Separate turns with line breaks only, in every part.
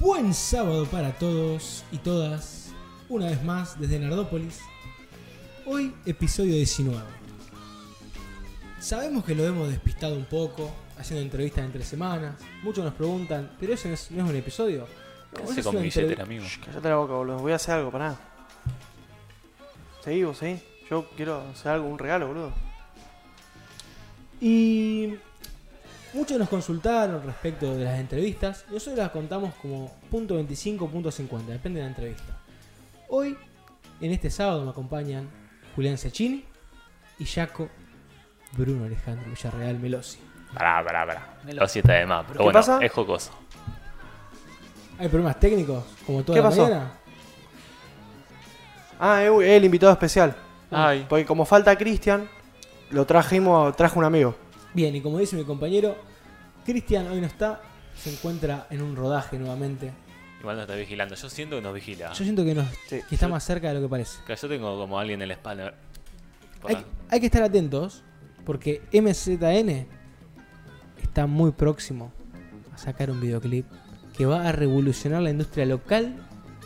Buen sábado para todos y todas, una vez más desde Nardópolis. Hoy episodio 19. Sabemos que lo hemos despistado un poco, haciendo entrevistas entre semanas. Muchos nos preguntan, ¿pero ese no es, no es un episodio? No,
¿Qué hace con mi billetera, amigo?
Shh, Cállate la boca, boludo. Voy a hacer algo, pará. Seguí vos, seguí. Yo quiero hacer algo, un regalo, boludo.
Y muchos nos consultaron respecto de las entrevistas. Nosotros las contamos como punto 25, punto 50, depende de la entrevista. Hoy, en este sábado, me acompañan Julián Cecchini y Jaco Bruno Alejandro Villarreal Melosi.
Pará, pará, pará. Melosi está de más, pero
¿Qué
bueno,
pasa?
es jocoso.
¿Hay problemas técnicos? Como toda
¿Qué
la
pasó?
mañana.
Ah, es el invitado especial.
Ay,
Porque como falta Cristian, lo trajimos, traje un amigo.
Bien, y como dice mi compañero, Cristian hoy no está, se encuentra en un rodaje nuevamente.
igual nos está vigilando. Yo siento que nos vigila.
Yo siento que, nos,
Sí.
que está
Yo-
más cerca de lo que parece.
Que yo tengo como alguien en la espalda.
Hay,
la-
hay que estar atentos porque MZN está muy próximo a sacar un videoclip que va a revolucionar la industria local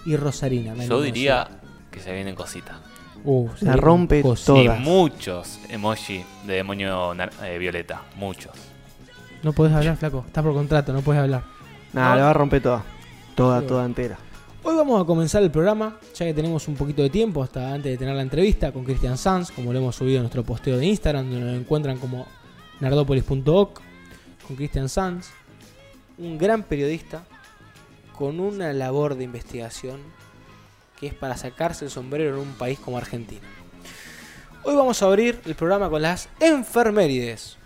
y rosarina.
Yo diría que se vienen cositas.
Uh, se
La rompe todo.
Y
Todas.
muchos emoji de demonio eh, violeta. Muchos.
No podés hablar, flaco. Estás por contrato, no podés hablar.
Nada,
No.
le va a romper toda. Toda,
Sí,
toda entera.
Hoy vamos a comenzar el programa, ya que tenemos un poquito de tiempo hasta antes de tener la entrevista con Cristian Sanz, como lo hemos subido en nuestro posteo de Instagram, donde nos encuentran como nardopolis.oc, con Cristian Sanz, un gran periodista con una labor de investigación que es para sacarse el sombrero en un país como Argentina. Hoy vamos a abrir el programa con las enfermerides.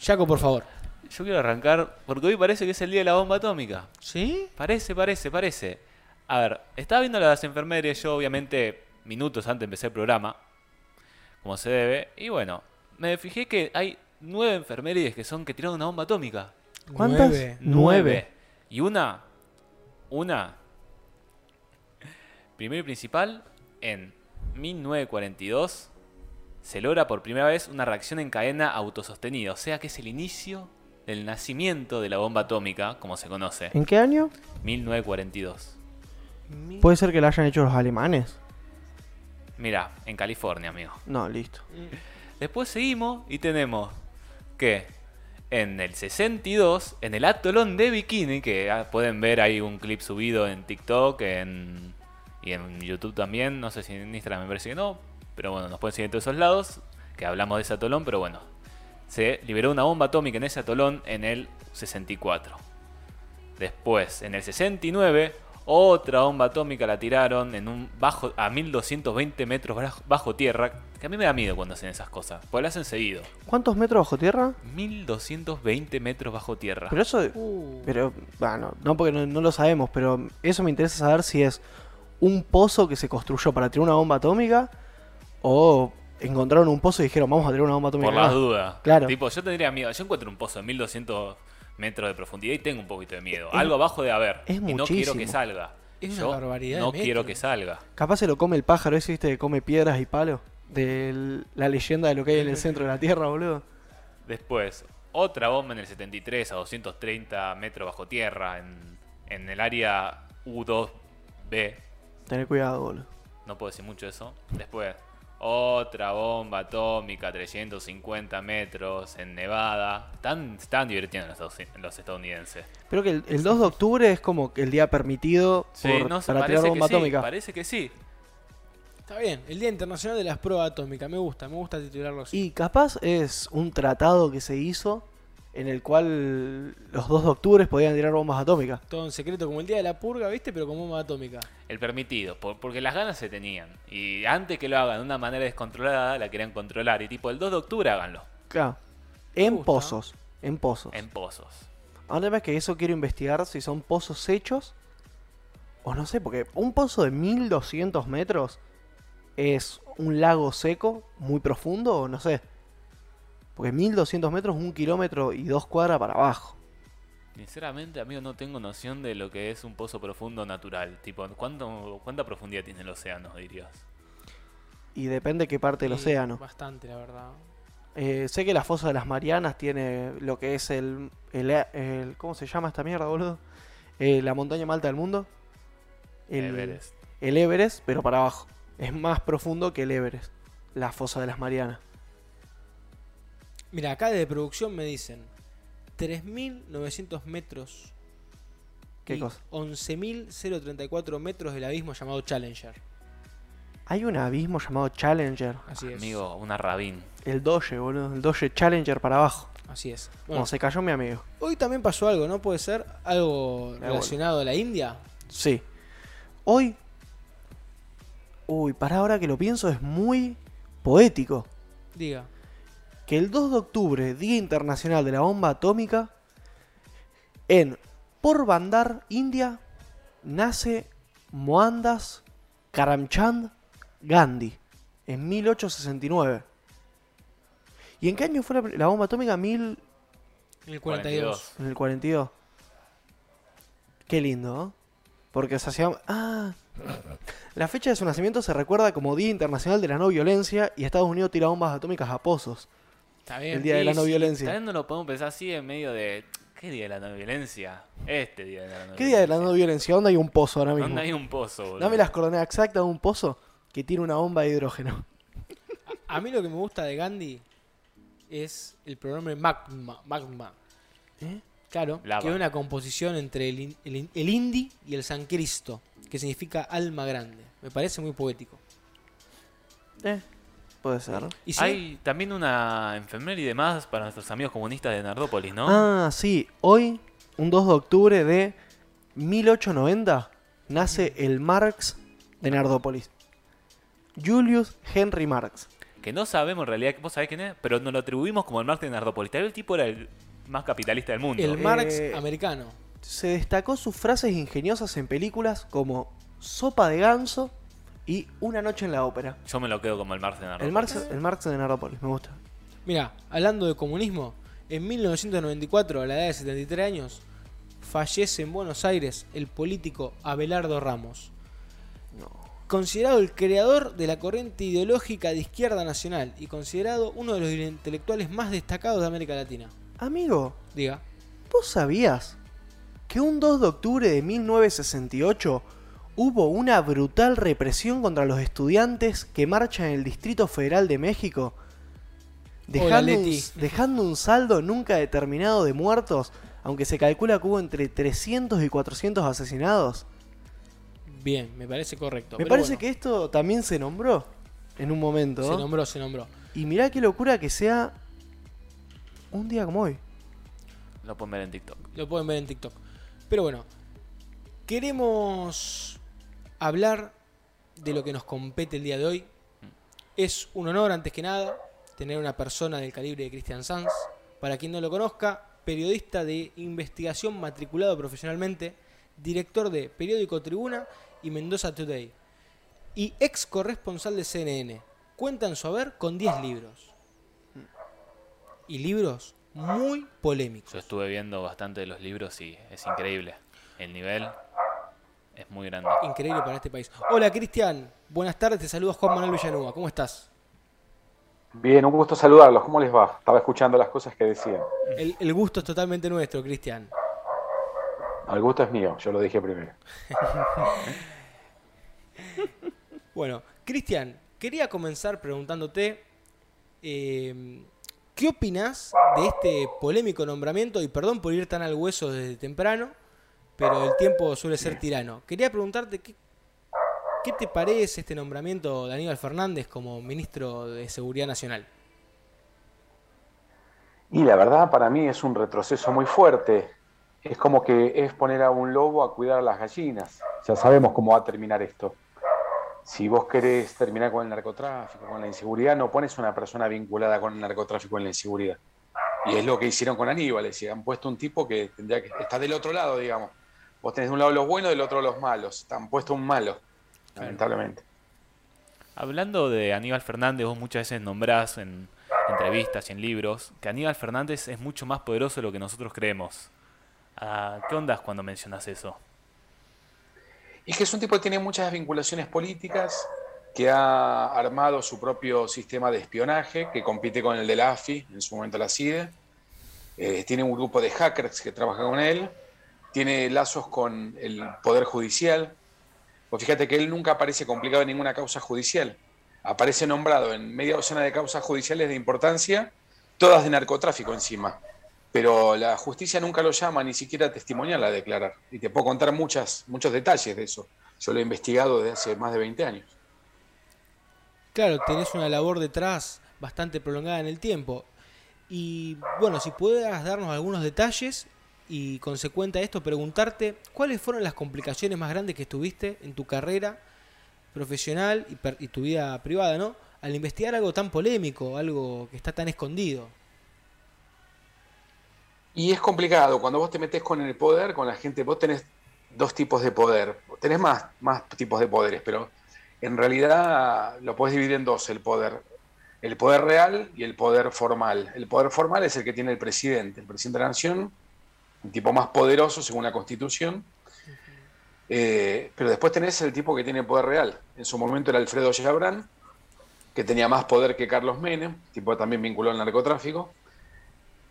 Jaco, por favor.
Yo quiero arrancar porque hoy parece que es el día de la bomba atómica.
¿Sí?
Parece, parece, parece. A ver, estaba viendo las enfermerías yo, obviamente, minutos antes de empezar el programa, como se debe, y bueno, me fijé que hay nueve enfermerías que son que tiraron una bomba atómica.
¿Cuántas?
Nueve.
Nueve.
Y una, una, primero y principal, en 1942 se logra por primera vez una reacción en cadena autosostenida, o sea que es el inicio del nacimiento de la bomba atómica, como se conoce,
¿En qué año?
1942.
¿Puede ser que la hayan hecho los alemanes?
Mira, en California, amigo.
No, listo.
Después seguimos y tenemos que en el 62, en el atolón de Bikini, que ah, pueden ver ahí un clip subido en TikTok en, y en YouTube también, no sé si en Instagram me parece que no, pero bueno, nos pueden seguir en todos esos lados, que hablamos de ese atolón, pero bueno, se liberó una bomba atómica en ese atolón en el 64. Después, en el 69, otra bomba atómica la tiraron en un bajo a 1220 metros bajo- tierra, que a mí me da miedo cuando hacen esas cosas, porque lo hacen seguido.
¿Cuántos metros bajo tierra?
1220 metros bajo tierra.
Pero eso.
Uh.
Pero, bueno, no porque no, no lo sabemos, pero eso me interesa saber si es un pozo que se construyó para tirar una bomba atómica o encontraron un pozo y dijeron vamos a tirar una bomba atómica.
por las
acá".
dudas.
Claro.
Tipo, yo tendría miedo. Yo encuentro un pozo de 1200 metros de profundidad y tengo un poquito de miedo.
Es-
Algo abajo de haber.
es
y no quiero que salga.
Es una
Yo
barbaridad
No quiero que salga.
Capaz se lo come el pájaro ese, viste, que come piedras y palos. De la leyenda de lo que hay en el centro de la Tierra, boludo.
Después, otra bomba en el 73 a 230 metros bajo tierra en, en el área U2B.
Tener cuidado, boludo.
No puedo decir mucho de eso. Después, otra bomba atómica a 350 metros en Nevada. Están, están divirtiendo los, estados- los estadounidenses.
Pero que el, el 2 de octubre es como que el día permitido
Sí,
por-
no sé,
para tirar bomba
que sí,
atómica.
parece que sí.
Está bien, el Día Internacional de las Pruebas Atómicas, me gusta, me gusta titularlo así.
Y capaz es un tratado que se hizo en el cual los 2 de octubre podían tirar bombas atómicas.
Todo en secreto, como el Día de la Purga, ¿viste? Pero como bomba atómica.
El permitido, por- porque las ganas se tenían. Y antes que lo hagan de una manera descontrolada, la querían controlar. Y tipo, el 2 de octubre háganlo.
Claro. En
gusta.
pozos. En pozos.
En pozos.
Ahora es que eso quiero investigar si son pozos hechos o no sé, porque un pozo de 1200 metros es un lago seco muy profundo o no sé. Porque 1200 metros, un kilómetro y dos cuadras para abajo.
Sinceramente, amigo, no tengo noción de lo que es un pozo profundo natural. Tipo, ¿cuánto, ¿cuánta profundidad tiene el océano, dirías?
Y depende qué parte del océano.
Bastante, la verdad.
Eh, sé que la fosa de las Marianas tiene lo que es el, el, el- ¿Cómo se llama esta mierda, boludo? eh, la montaña más alta del mundo. El
Everest.
el Everest, pero para abajo. Es más profundo que el Everest. La fosa de las Marianas.
Mira, acá de producción me dicen 3.900 metros.
¿Qué
y
cosa?
11.034 metros del abismo llamado Challenger.
Hay un abismo llamado Challenger.
Así es.
Amigo, una rabín.
El Doge, boludo. El Doge Challenger para abajo.
Así es.
Bueno,
Bueno,
se cayó mi amigo.
hoy también pasó algo, ¿no? Puede ser algo
bueno.
relacionado a la India.
Sí. Hoy. Uy, para ahora que lo pienso, es muy poético.
Diga.
Que el 2 de octubre, Día Internacional de la Bomba Atómica, en Porbandar, India, nace Mohandas Karamchand Gandhi en 1869. ¿Y en qué año fue la, la bomba atómica? Mil,
En el 42.
en el 42. Qué lindo, ¿no? Porque se hacía... Ah, la fecha de su nacimiento se recuerda como Día Internacional de la No Violencia y Estados Unidos tira bombas atómicas a pozos.
Está bien.
El día de la no violencia.
También no lo podemos pensar así en medio de. ¿Qué día de la no violencia? Este día de la no
¿Qué día de la no violencia? ¿Dónde hay un pozo ahora mismo?
¿Dónde hay un pozo, boludo?
Dame las coordenadas exactas de un pozo que tiene una bomba de hidrógeno.
A mí lo que me gusta de Gandhi es el pronombre magma. magma.
¿Eh?
Claro,
Lava.
que es una composición entre el, in- el, in- el hindi y el San Cristo, que significa alma grande. Me parece muy poético.
Eh, puede ser.
Y
Hay también una enfermera y demás para nuestros amigos comunistas de Nardópolis, ¿no?
Ah, sí. Hoy, un 2 de octubre de 1890, nace el Marx de Nardópolis. Julius Henry Marx.
Que no sabemos en realidad, vos sabés quién es, pero nos lo atribuimos como el Marx de Nardópolis. Tal vez el tipo era el más capitalista del mundo.
el Marx
Eh,
americano.
Se destacó sus frases ingeniosas en películas como Sopa de ganso y Una noche en la ópera.
Yo me lo quedo como el Marx de Nardópolis.
El Marx, el Marx de Nardópolis, me gusta.
Mira, hablando de comunismo, en 1994, a la edad de 73 años, fallece en Buenos Aires el político Abelardo Ramos. Considerado el creador de la corriente ideológica de izquierda nacional y considerado uno de los intelectuales más destacados de América Latina.
Amigo,
Diga.
¿vos sabías que un 2 de octubre de 1968 hubo una brutal represión contra los estudiantes que marchan en el Distrito Federal de México? Dejando, un,
Leti.
dejando un saldo nunca determinado de muertos, aunque se calcula que hubo entre 300 y 400 asesinados.
Bien, me parece correcto.
Me
Pero
parece
bueno,
que esto también se nombró en un momento.
Se nombró, se nombró.
Y mirá qué locura que sea un día como hoy.
Lo pueden ver en TikTok.
Lo pueden ver en TikTok. Pero bueno, queremos hablar de lo que nos compete el día de hoy. Es un honor, antes que nada, tener una persona del calibre de Christian Sanz. Para quien no lo conozca, periodista de investigación matriculado profesionalmente, director de Periódico Tribuna y Mendoza Today. Y ex corresponsal de CNN. Cuenta en su haber con 10 libros. Y libros muy polémicos.
Yo estuve viendo bastante de los libros y es increíble. El nivel es muy grande.
increíble para este país. Hola Cristian, buenas tardes, te saluda Juan Manuel Villanueva, ¿cómo estás?
Bien, un gusto saludarlos. ¿Cómo les va? Estaba escuchando las cosas que decían.
El, el gusto es totalmente nuestro, Cristian.
El gusto es mío, yo lo dije primero.
Bueno, Cristian, quería comenzar preguntándote, eh, ¿qué opinas de este polémico nombramiento? Y perdón por ir tan al hueso desde temprano, pero el tiempo suele ser tirano. Quería preguntarte, ¿qué, te parece este nombramiento de Aníbal Fernández como ministro de Seguridad Nacional?
Y la verdad para mí es un retroceso muy fuerte. Es como que es poner a un lobo a cuidar a las gallinas. Ya sabemos cómo va a terminar esto. Si vos querés terminar con el narcotráfico, con la inseguridad, no pones una persona vinculada con el narcotráfico en la inseguridad. Y es lo que hicieron con Aníbal, es decir, han puesto un tipo que tendría que está del otro lado, digamos. Vos tenés de un lado los buenos, del otro los malos. Han puesto un malo, lamentablemente.
Hablando de Aníbal Fernández, vos muchas veces nombrás en entrevistas y en libros que Aníbal Fernández es mucho más poderoso de lo que nosotros creemos. Ah, ¿Qué ondas cuando mencionas eso?
Y que es un tipo que tiene muchas vinculaciones políticas, que ha armado su propio sistema de espionaje, que compite con el de la AFI, en su momento la CIDE. Eh, tiene un grupo de hackers que trabaja con él. Tiene lazos con el Poder Judicial. Pues fíjate que él nunca aparece complicado en ninguna causa judicial. Aparece nombrado en media docena de causas judiciales de importancia, todas de narcotráfico encima. Pero la justicia nunca lo llama ni siquiera testimonial a declarar. Y te puedo contar muchas, muchos detalles de eso. Yo lo he investigado desde hace más de 20 años.
Claro, tenés una labor detrás bastante prolongada en el tiempo. Y bueno, si puedas darnos algunos detalles y consecuente a esto preguntarte cuáles fueron las complicaciones más grandes que tuviste en tu carrera profesional y, y tu vida privada, ¿no? Al investigar algo tan polémico, algo que está tan escondido.
Y es complicado, cuando vos te metes con el poder, con la gente, vos tenés dos tipos de poder, tenés más, más tipos de poderes, pero en realidad lo podés dividir en dos, el poder. El poder real y el poder formal. El poder formal es el que tiene el presidente, el presidente de la nación, un tipo más poderoso según la constitución. Eh, pero después tenés el tipo que tiene poder real. En su momento era Alfredo Chabrán, que tenía más poder que Carlos Menem, tipo también vinculado al narcotráfico.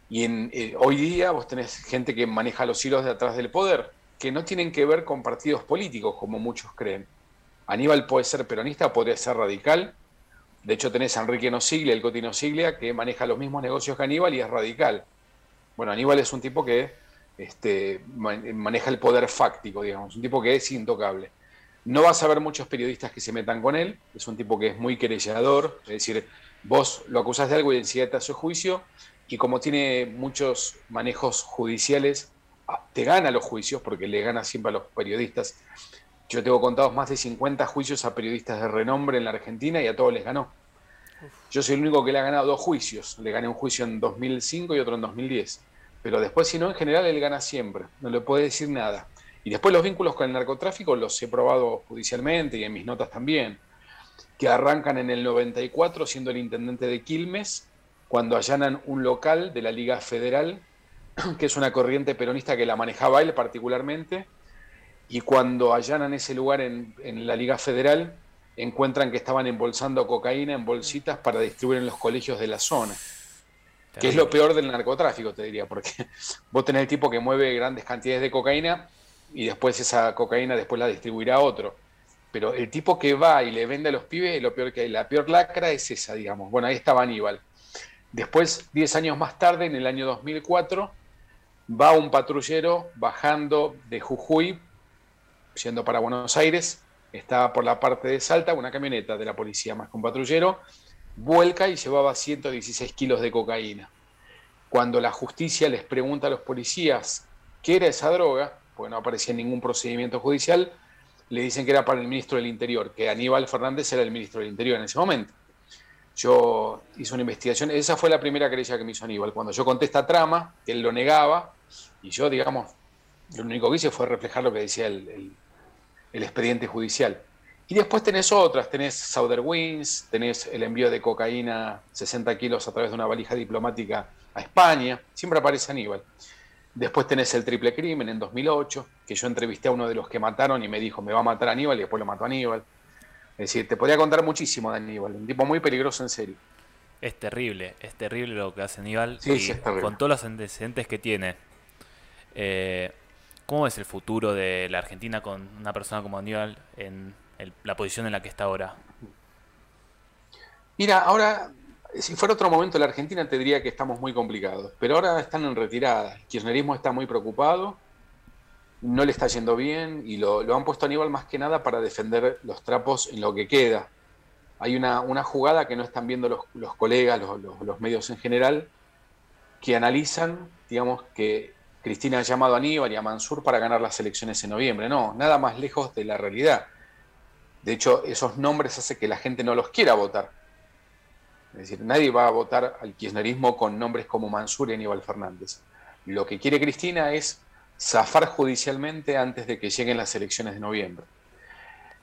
Y en, eh, hoy día vos tenés gente que maneja los hilos de atrás del poder, que no tienen que ver con partidos políticos, como muchos creen. Aníbal puede ser peronista, podría ser radical. De hecho, tenés a Enrique Nosiglia, el Coti Nosiglia, que maneja los mismos negocios que Aníbal y es radical. Bueno, Aníbal es un tipo que este, maneja el poder fáctico, digamos, un tipo que es intocable. No vas a ver muchos periodistas que se metan con él, es un tipo que es muy querellador, es decir, vos lo acusás de algo y enseguida te hace juicio, y como tiene muchos manejos judiciales, ah, te gana los juicios porque le gana siempre a los periodistas. Yo tengo contados más de 50 juicios a periodistas de renombre en la Argentina y a todos les ganó. Yo soy el único que le ha ganado dos juicios. Le gané un juicio en 2005 y otro en 2010. Pero después, si no, en general él gana siempre. No le puede decir nada. Y después los vínculos con el narcotráfico los he probado judicialmente y en mis notas también. Que arrancan en el 94 siendo el intendente de Quilmes, cuando allanan un local de la Liga Federal, que es una corriente peronista que la manejaba él particularmente y cuando allanan ese lugar en, la Liga Federal, encuentran que estaban embolsando cocaína en bolsitas para distribuir en los colegios de la zona. Que es lo peor del narcotráfico, te diría, porque vos tenés el tipo que mueve grandes cantidades de cocaína y después esa cocaína después la distribuirá a otro. Pero el tipo que va y le vende a los pibes, lo peor que hay. La peor lacra es esa, digamos. Bueno, ahí estaba Aníbal. Después, 10 años más tarde, en el año 2004, va un patrullero bajando de Jujuy yendo para Buenos Aires, estaba por la parte de Salta una camioneta de la policía más que un patrullero, vuelca y llevaba 116 kilos de cocaína. Cuando la justicia les pregunta a los policías qué era esa droga, pues no aparecía en ningún procedimiento judicial, le dicen que era para el ministro del Interior, que Aníbal Fernández era el ministro del Interior en ese momento. Yo hice una investigación, esa fue la primera querella que me hizo Aníbal. Cuando yo conté esta trama, él lo negaba, y yo, digamos, lo único que hice fue reflejar lo que decía el, expediente judicial. Y después tenés otras, tenés Southern Wings, tenés el envío de cocaína 60 kilos a través de una valija diplomática a España, siempre aparece Aníbal. Después tenés el triple crimen en 2008, que yo entrevisté a uno de los que mataron y me dijo, me va a matar Aníbal y después lo mató Aníbal. Es decir, te podría contar muchísimo de Aníbal, un tipo muy peligroso en serio.
Es terrible, es terrible lo que hace Aníbal. y con todos los antecedentes que tiene. Eh, ¿Cómo es el futuro de la Argentina con una persona como Aníbal en la posición en la que está ahora?
Mira, ahora, si fuera otro momento la Argentina te diría que estamos muy complicados, pero ahora están en retirada. El kirchnerismo está muy preocupado, no le está yendo bien y lo, han puesto a Aníbal más que nada para defender los trapos en lo que queda. Hay una, jugada que no están viendo los, colegas, los, los medios en general, que analizan, digamos, que Cristina ha llamado a Aníbal y a Mansur para ganar las elecciones en noviembre. No, nada más lejos de la realidad. De hecho, esos nombres hacen que la gente no los quiera votar. Es decir, nadie va a votar al kirchnerismo con nombres como Mansur y Aníbal Fernández. Lo que quiere Cristina es zafar judicialmente antes de que lleguen las elecciones de noviembre.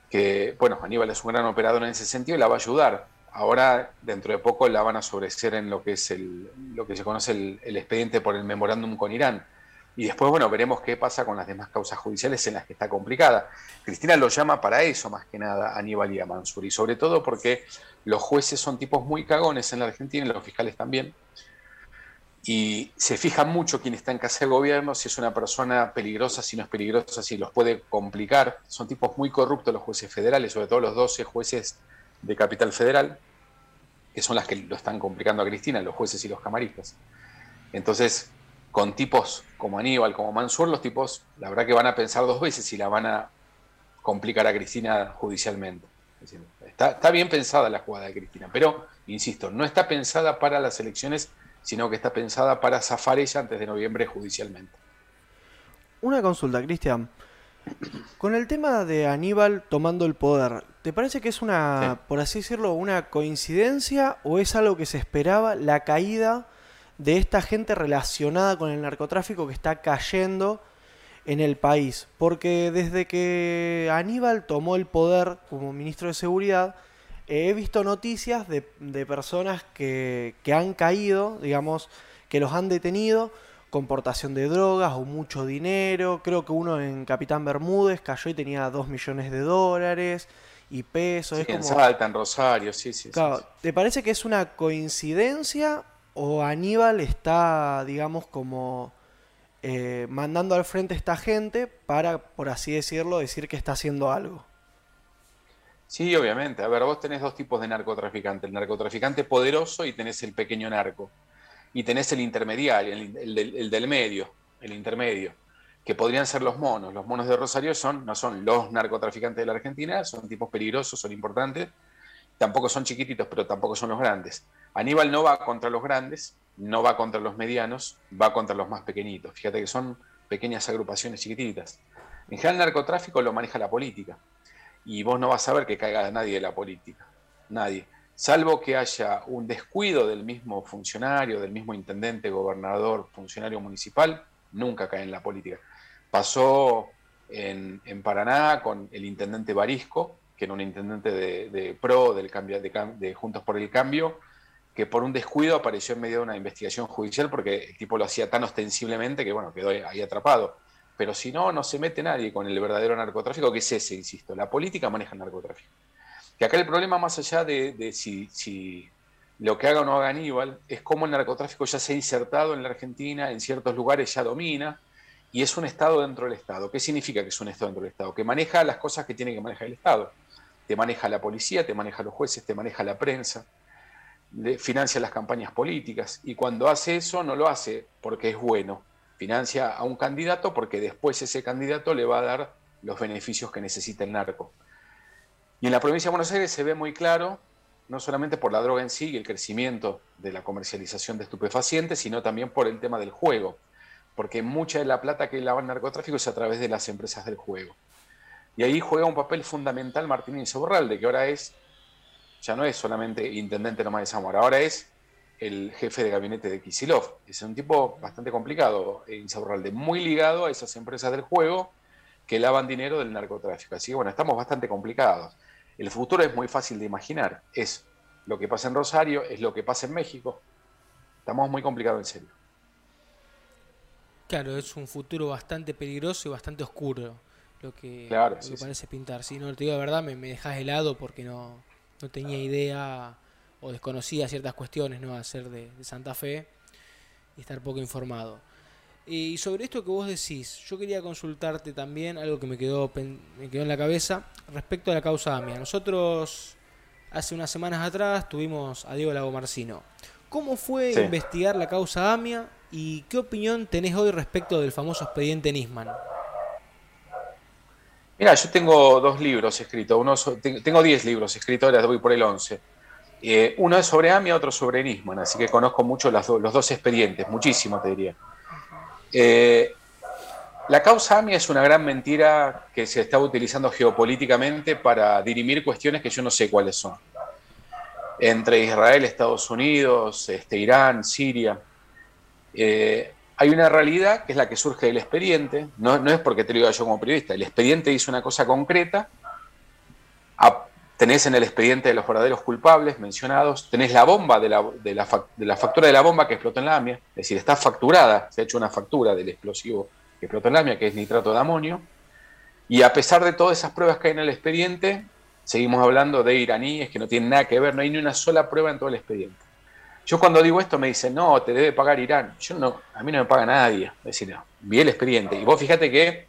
Que, bueno, Aníbal es un gran operador en ese sentido y la va a ayudar. Ahora, dentro de poco, la van a sobrecer en lo que es el, lo que se conoce el expediente por el memorándum con Irán y después, bueno, veremos qué pasa con las demás causas judiciales en las que está complicada. Cristina lo llama para eso, más que nada, a Aníbal y a Mansur. Y sobre todo porque los jueces son tipos muy cagones en la Argentina y los fiscales también. y se fija mucho quién está en casa de gobierno, si es una persona peligrosa, si no es peligrosa, si los puede complicar. Son tipos muy corruptos los jueces federales, sobre todo los 12 jueces de Capital Federal, que son las que lo están complicando a Cristina, los jueces y los camaristas. Entonces, con tipos como Aníbal, como Mansur, los tipos, la verdad que van a pensar dos veces si la van a complicar a Cristina judicialmente. Está, está bien pensada la jugada de Cristina, pero, insisto, no está pensada para las elecciones sino que está pensada para zafar ella antes de noviembre judicialmente.
Una consulta, Cristian. Con el tema de Aníbal tomando el poder, ¿te parece que es una, por así decirlo, una coincidencia o es algo que se esperaba la caída de esta gente relacionada con el narcotráfico que está cayendo en el país? Porque desde que Aníbal tomó el poder como ministro de Seguridad, he visto noticias de, personas que, han caído, digamos, que los han detenido con portación de drogas o mucho dinero. Creo que uno en Capitán Bermúdez cayó y tenía 2 millones de dólares y pesos.
Sí, en Salta, en Rosario, sí, sí,
claro, ¿Te parece que es una coincidencia o Aníbal está, digamos, como eh, mandando al frente a esta gente para, por así decirlo, decir que está haciendo algo?
Sí, obviamente. A ver, vos tenés dos tipos de narcotraficante. El narcotraficante poderoso y tenés el pequeño narco. Y tenés el intermediario, el, del, medio, el intermedio, que podrían ser los monos. Los monos de Rosario son, no son los narcotraficantes de la Argentina, son tipos peligrosos, son importantes. Tampoco son chiquititos, pero tampoco son los grandes. Aníbal no va contra los grandes, no va contra los medianos, va contra los más pequeñitos. Fíjate que son pequeñas agrupaciones chiquititas. En general, el narcotráfico lo maneja la política y vos no vas a ver que caiga nadie de la política, nadie. Salvo que haya un descuido del mismo funcionario, del mismo intendente, gobernador, funcionario municipal, nunca cae en la política. Pasó en, Paraná con el intendente Barisco, que era un intendente de, PRO, del cambio, de, Juntos por el Cambio, que por un descuido apareció en medio de una investigación judicial porque el tipo lo hacía tan ostensiblemente que bueno, quedó ahí atrapado pero si no, no se mete nadie con el verdadero narcotráfico, que es ese, insisto, la política maneja el narcotráfico. Que acá el problema, más allá de, si, lo que haga o no haga Aníbal, es cómo el narcotráfico ya se ha insertado en la Argentina, en ciertos lugares ya domina, y es un Estado dentro del Estado. ¿Qué significa que es un Estado dentro del Estado? Que maneja las cosas que tiene que manejar el Estado. Te maneja la policía, te maneja los jueces, te maneja la prensa, financia las campañas políticas, y cuando hace eso no lo hace porque es bueno, financia a un candidato porque después ese candidato le va a dar los beneficios que necesita el narco. Y en la provincia de Buenos Aires se ve muy claro, no solamente por la droga en sí y el crecimiento de la comercialización de estupefacientes, sino también por el tema del juego, porque mucha de la plata que lava el narcotráfico es a través de las empresas del juego. Y ahí juega un papel fundamental Martín Insaurralde, que ahora es, ya no es solamente intendente nomás de Zamora, ahora es el jefe de gabinete de Kisilov. Es un tipo bastante complicado, Insaurralde, muy ligado a esas empresas del juego que lavan dinero del narcotráfico. Así que bueno, estamos bastante complicados. El futuro es muy fácil de imaginar. Es lo que pasa en Rosario, es lo que pasa en México. Estamos muy complicados en serio.
Claro, es un futuro bastante peligroso y bastante oscuro lo que, parece pintar. Si no te digo la verdad, me, me dejas helado porque no, no tenía idea o desconocía ciertas cuestiones, ¿no? A ser de, Santa Fe y estar poco informado. Y sobre esto que vos decís, yo quería consultarte también algo que me quedó, me quedó en la cabeza respecto a la causa AMIA. Nosotros hace unas semanas atrás tuvimos a Diego Lagomarcino. ¿Cómo fue investigar la causa AMIA y qué opinión tenés hoy respecto del famoso expediente Nisman?
Mira, yo tengo dos libros escritos, uno, tengo diez libros escritos, ahora voy por el once. Eh, uno es sobre AMIA, otro sobre Nisman, así que conozco mucho los dos expedientes, muchísimo te diría. Eh, la causa AMIA es una gran mentira que se está utilizando geopolíticamente para dirimir cuestiones que yo no sé cuáles son. Entre Israel, Estados Unidos, este, Irán, Siria. Eh, hay una realidad que es la que surge del expediente, no, es porque te lo diga yo como periodista, el expediente dice una cosa concreta, tenés en el expediente de los verdaderos culpables mencionados, tenés la bomba de la, la, factura de la bomba que explotó en la AMIA, es decir, está facturada, se ha hecho una factura del explosivo que explotó en la AMIA, que es nitrato de amonio, y a pesar de todas esas pruebas que hay en el expediente, seguimos hablando de iraníes que no tienen nada que ver, no hay ni una sola prueba en todo el expediente. Yo cuando digo esto me dicen, no, te debe pagar Irán. Yo no, a mí no me paga nadie. Es decir, vi el expediente. Y vos fíjate que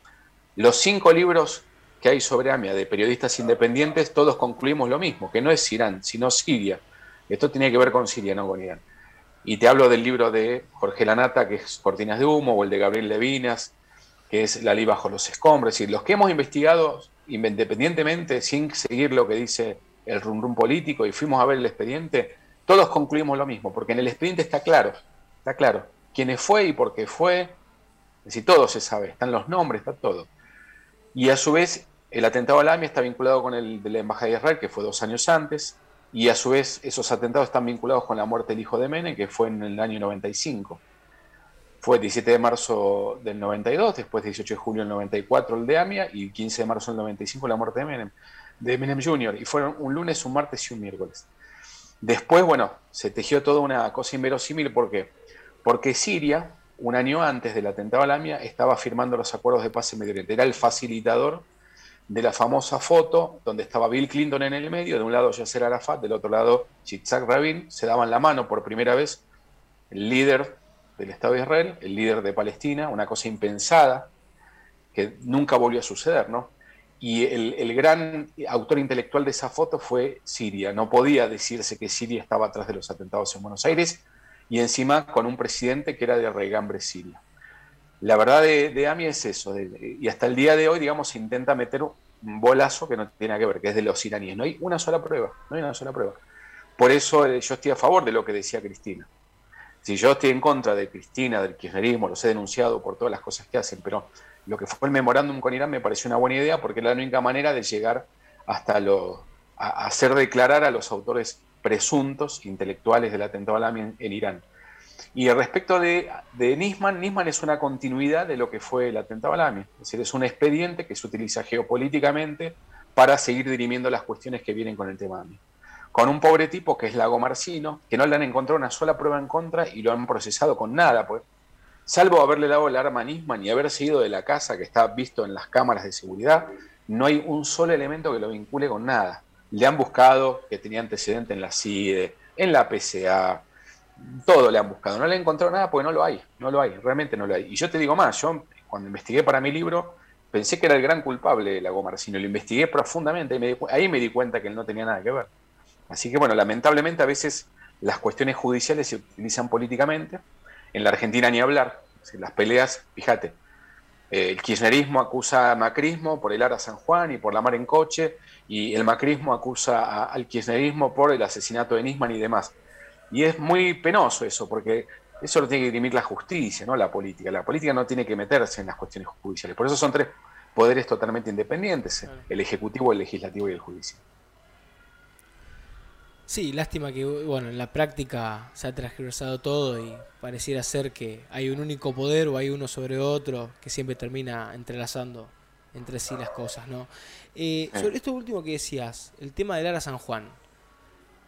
los cinco libros que hay sobre AMIA de periodistas independientes, todos concluimos lo mismo, que no es Irán, sino Siria. Esto tiene que ver con Siria, no con Irán. Y te hablo del libro de Jorge Lanata, que es Cortinas de Humo, o el de Gabriel Levinas, que es La ley bajo los escombros. Es decir, los que hemos investigado independientemente, sin seguir lo que dice el rum rum político, y fuimos a ver el expediente, todos concluimos lo mismo, porque en el expediente está claro, está claro quiénes fue y por qué fue, es decir, todo se sabe, están los nombres, está todo. Y a su vez, el atentado a la AMIA está vinculado con el de la Embajada de Israel, que fue dos años antes, y a su vez esos atentados están vinculados con la muerte del hijo de Menem, que fue en el año 95. Fue el 17 de marzo del 92, después 18 de julio del 94 el de AMIA y 15 de marzo del 95 la muerte de Menem, de Menem Jr. Y fueron un lunes, un martes y un miércoles. Después, bueno, se tejió toda una cosa inverosímil. ¿Por qué? Porque Siria, un año antes del atentado a la AMIA, estaba firmando los acuerdos de paz en Medio Oriente. Era el facilitador de la famosa foto donde estaba Bill Clinton en el medio, de un lado Yasser Arafat, del otro lado Yitzhak Rabin, se daban la mano por primera vez el líder del Estado de Israel, el líder de Palestina, una cosa impensada que nunca volvió a suceder, ¿no? Y el, gran autor intelectual de esa foto fue Siria. No podía decirse que Siria estaba atrás de los atentados en Buenos Aires y encima con un presidente que era de regambre Siria. La verdad de, de AMI es eso, y hasta el día de hoy, digamos, intenta meter un bolazo que no tiene que ver, que es de los iraníes. No hay una sola prueba, no hay una sola prueba. Por eso eh, yo estoy a favor de lo que decía Cristina. Si yo estoy en contra de Cristina, del kirchnerismo, los he denunciado por todas las cosas que hacen, pero lo que fue el memorándum con Irán me pareció una buena idea porque era la única manera de llegar hasta lo, a hacer declarar a los autores presuntos intelectuales del atentado al AMI en, Irán. Y respecto de, Nisman, Nisman es una continuidad de lo que fue el atentado al AMI. Es decir, es un expediente que se utiliza geopolíticamente para seguir dirimiendo las cuestiones que vienen con el tema AMI. Con un pobre tipo que es Lago Marcino, que no le han encontrado una sola prueba en contra y lo han procesado con nada, pues salvo haberle dado el arma a Nisman y haber ido de la casa que está visto en las cámaras de seguridad, no hay un solo elemento que lo vincule con nada. Le han buscado que tenía antecedente en la CIDE, en la PCA, todo le han buscado. No le han encontrado nada porque no lo hay, no lo hay, realmente no lo hay. Y yo te digo más, yo cuando investigué para mi libro pensé que era el gran culpable de Lago Marcino, lo investigué profundamente y ahí me di cuenta que él no tenía nada que ver. Así que bueno, lamentablemente a veces las cuestiones judiciales se utilizan políticamente en la Argentina ni hablar. Las peleas, fíjate, eh, el kirchnerismo acusa a macrismo por el Ara San Juan y por la mar en coche, y el macrismo acusa al kirchnerismo por el asesinato de Nisman y demás. Y es muy penoso eso, porque eso lo tiene que dirimir la justicia, no la política. La política no tiene que meterse en las cuestiones judiciales. Por eso son tres poderes totalmente independientes, el ejecutivo, el legislativo y el judicial.
Sí, lástima que bueno, en la práctica se ha transversado todo y pareciera ser que hay un único poder o hay uno sobre otro que siempre termina entrelazando entre sí las cosas, ¿no? Eh, sobre esto último que decías, el tema del Ara San Juan,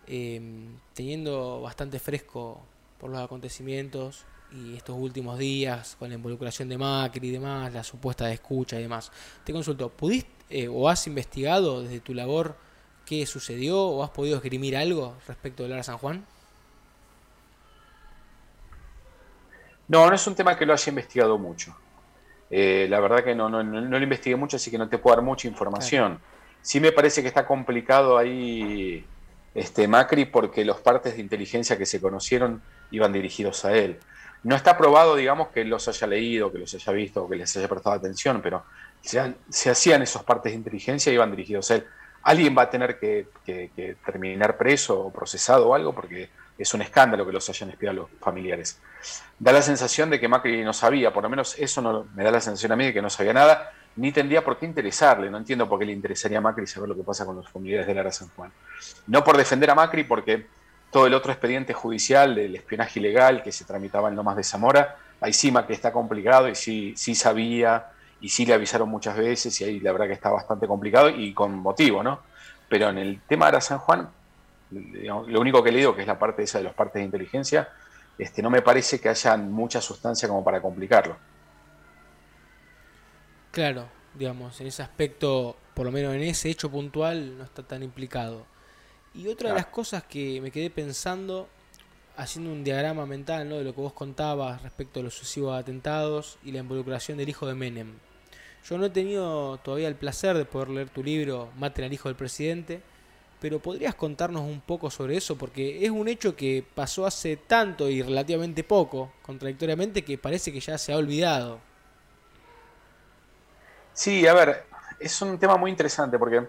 em, teniendo bastante fresco por los acontecimientos y estos últimos días con la involucración de Macri y demás, la supuesta de escucha y demás, te consulto, ¿pudiste eh, o has investigado desde tu labor qué sucedió o has podido esgrimir algo respecto de Lara San Juan?
No, no es un tema que lo haya investigado mucho. Eh, la verdad que no, no, no, lo investigué mucho, así que no te puedo dar mucha información. Sí me parece que está complicado ahí este, Macri porque los partes de inteligencia que se conocieron iban dirigidos a él. No está probado, digamos, que los haya leído, que los haya visto que les haya prestado atención, pero se, se hacían esos partes de inteligencia y iban dirigidos a él alguien va a tener que, terminar preso o procesado o algo porque es un escándalo que los hayan espiado los familiares. Da la sensación de que Macri no sabía, por lo menos eso no, me da la sensación a mí de que no sabía nada, ni tendría por qué interesarle. No entiendo por qué le interesaría a Macri saber lo que pasa con los familiares de Lara San Juan. No por defender a Macri, porque todo el otro expediente judicial del espionaje ilegal que se tramitaba en Lomas de Zamora, ahí sí Macri está complicado y sí, sí sabía y sí le avisaron muchas veces y ahí la verdad que está bastante complicado y con motivo, ¿no? Pero en el tema de San Juan, lo único que he leído, que es la parte esa de los partes de inteligencia, este, no me parece que haya mucha sustancia como para complicarlo.
Claro, digamos, en ese aspecto, por lo menos en ese hecho puntual, no está tan implicado. Y otra de las cosas que me quedé pensando, haciendo un diagrama mental ¿no? de lo que vos contabas respecto a los sucesivos atentados y la involucración del hijo de Menem. Yo no he tenido todavía el placer de poder leer tu libro Maten al hijo del presidente, pero ¿podrías contarnos un poco sobre eso? Porque es un hecho que pasó hace tanto y relativamente poco, contradictoriamente, que parece que ya se ha olvidado.
Sí, a ver, es un tema muy interesante porque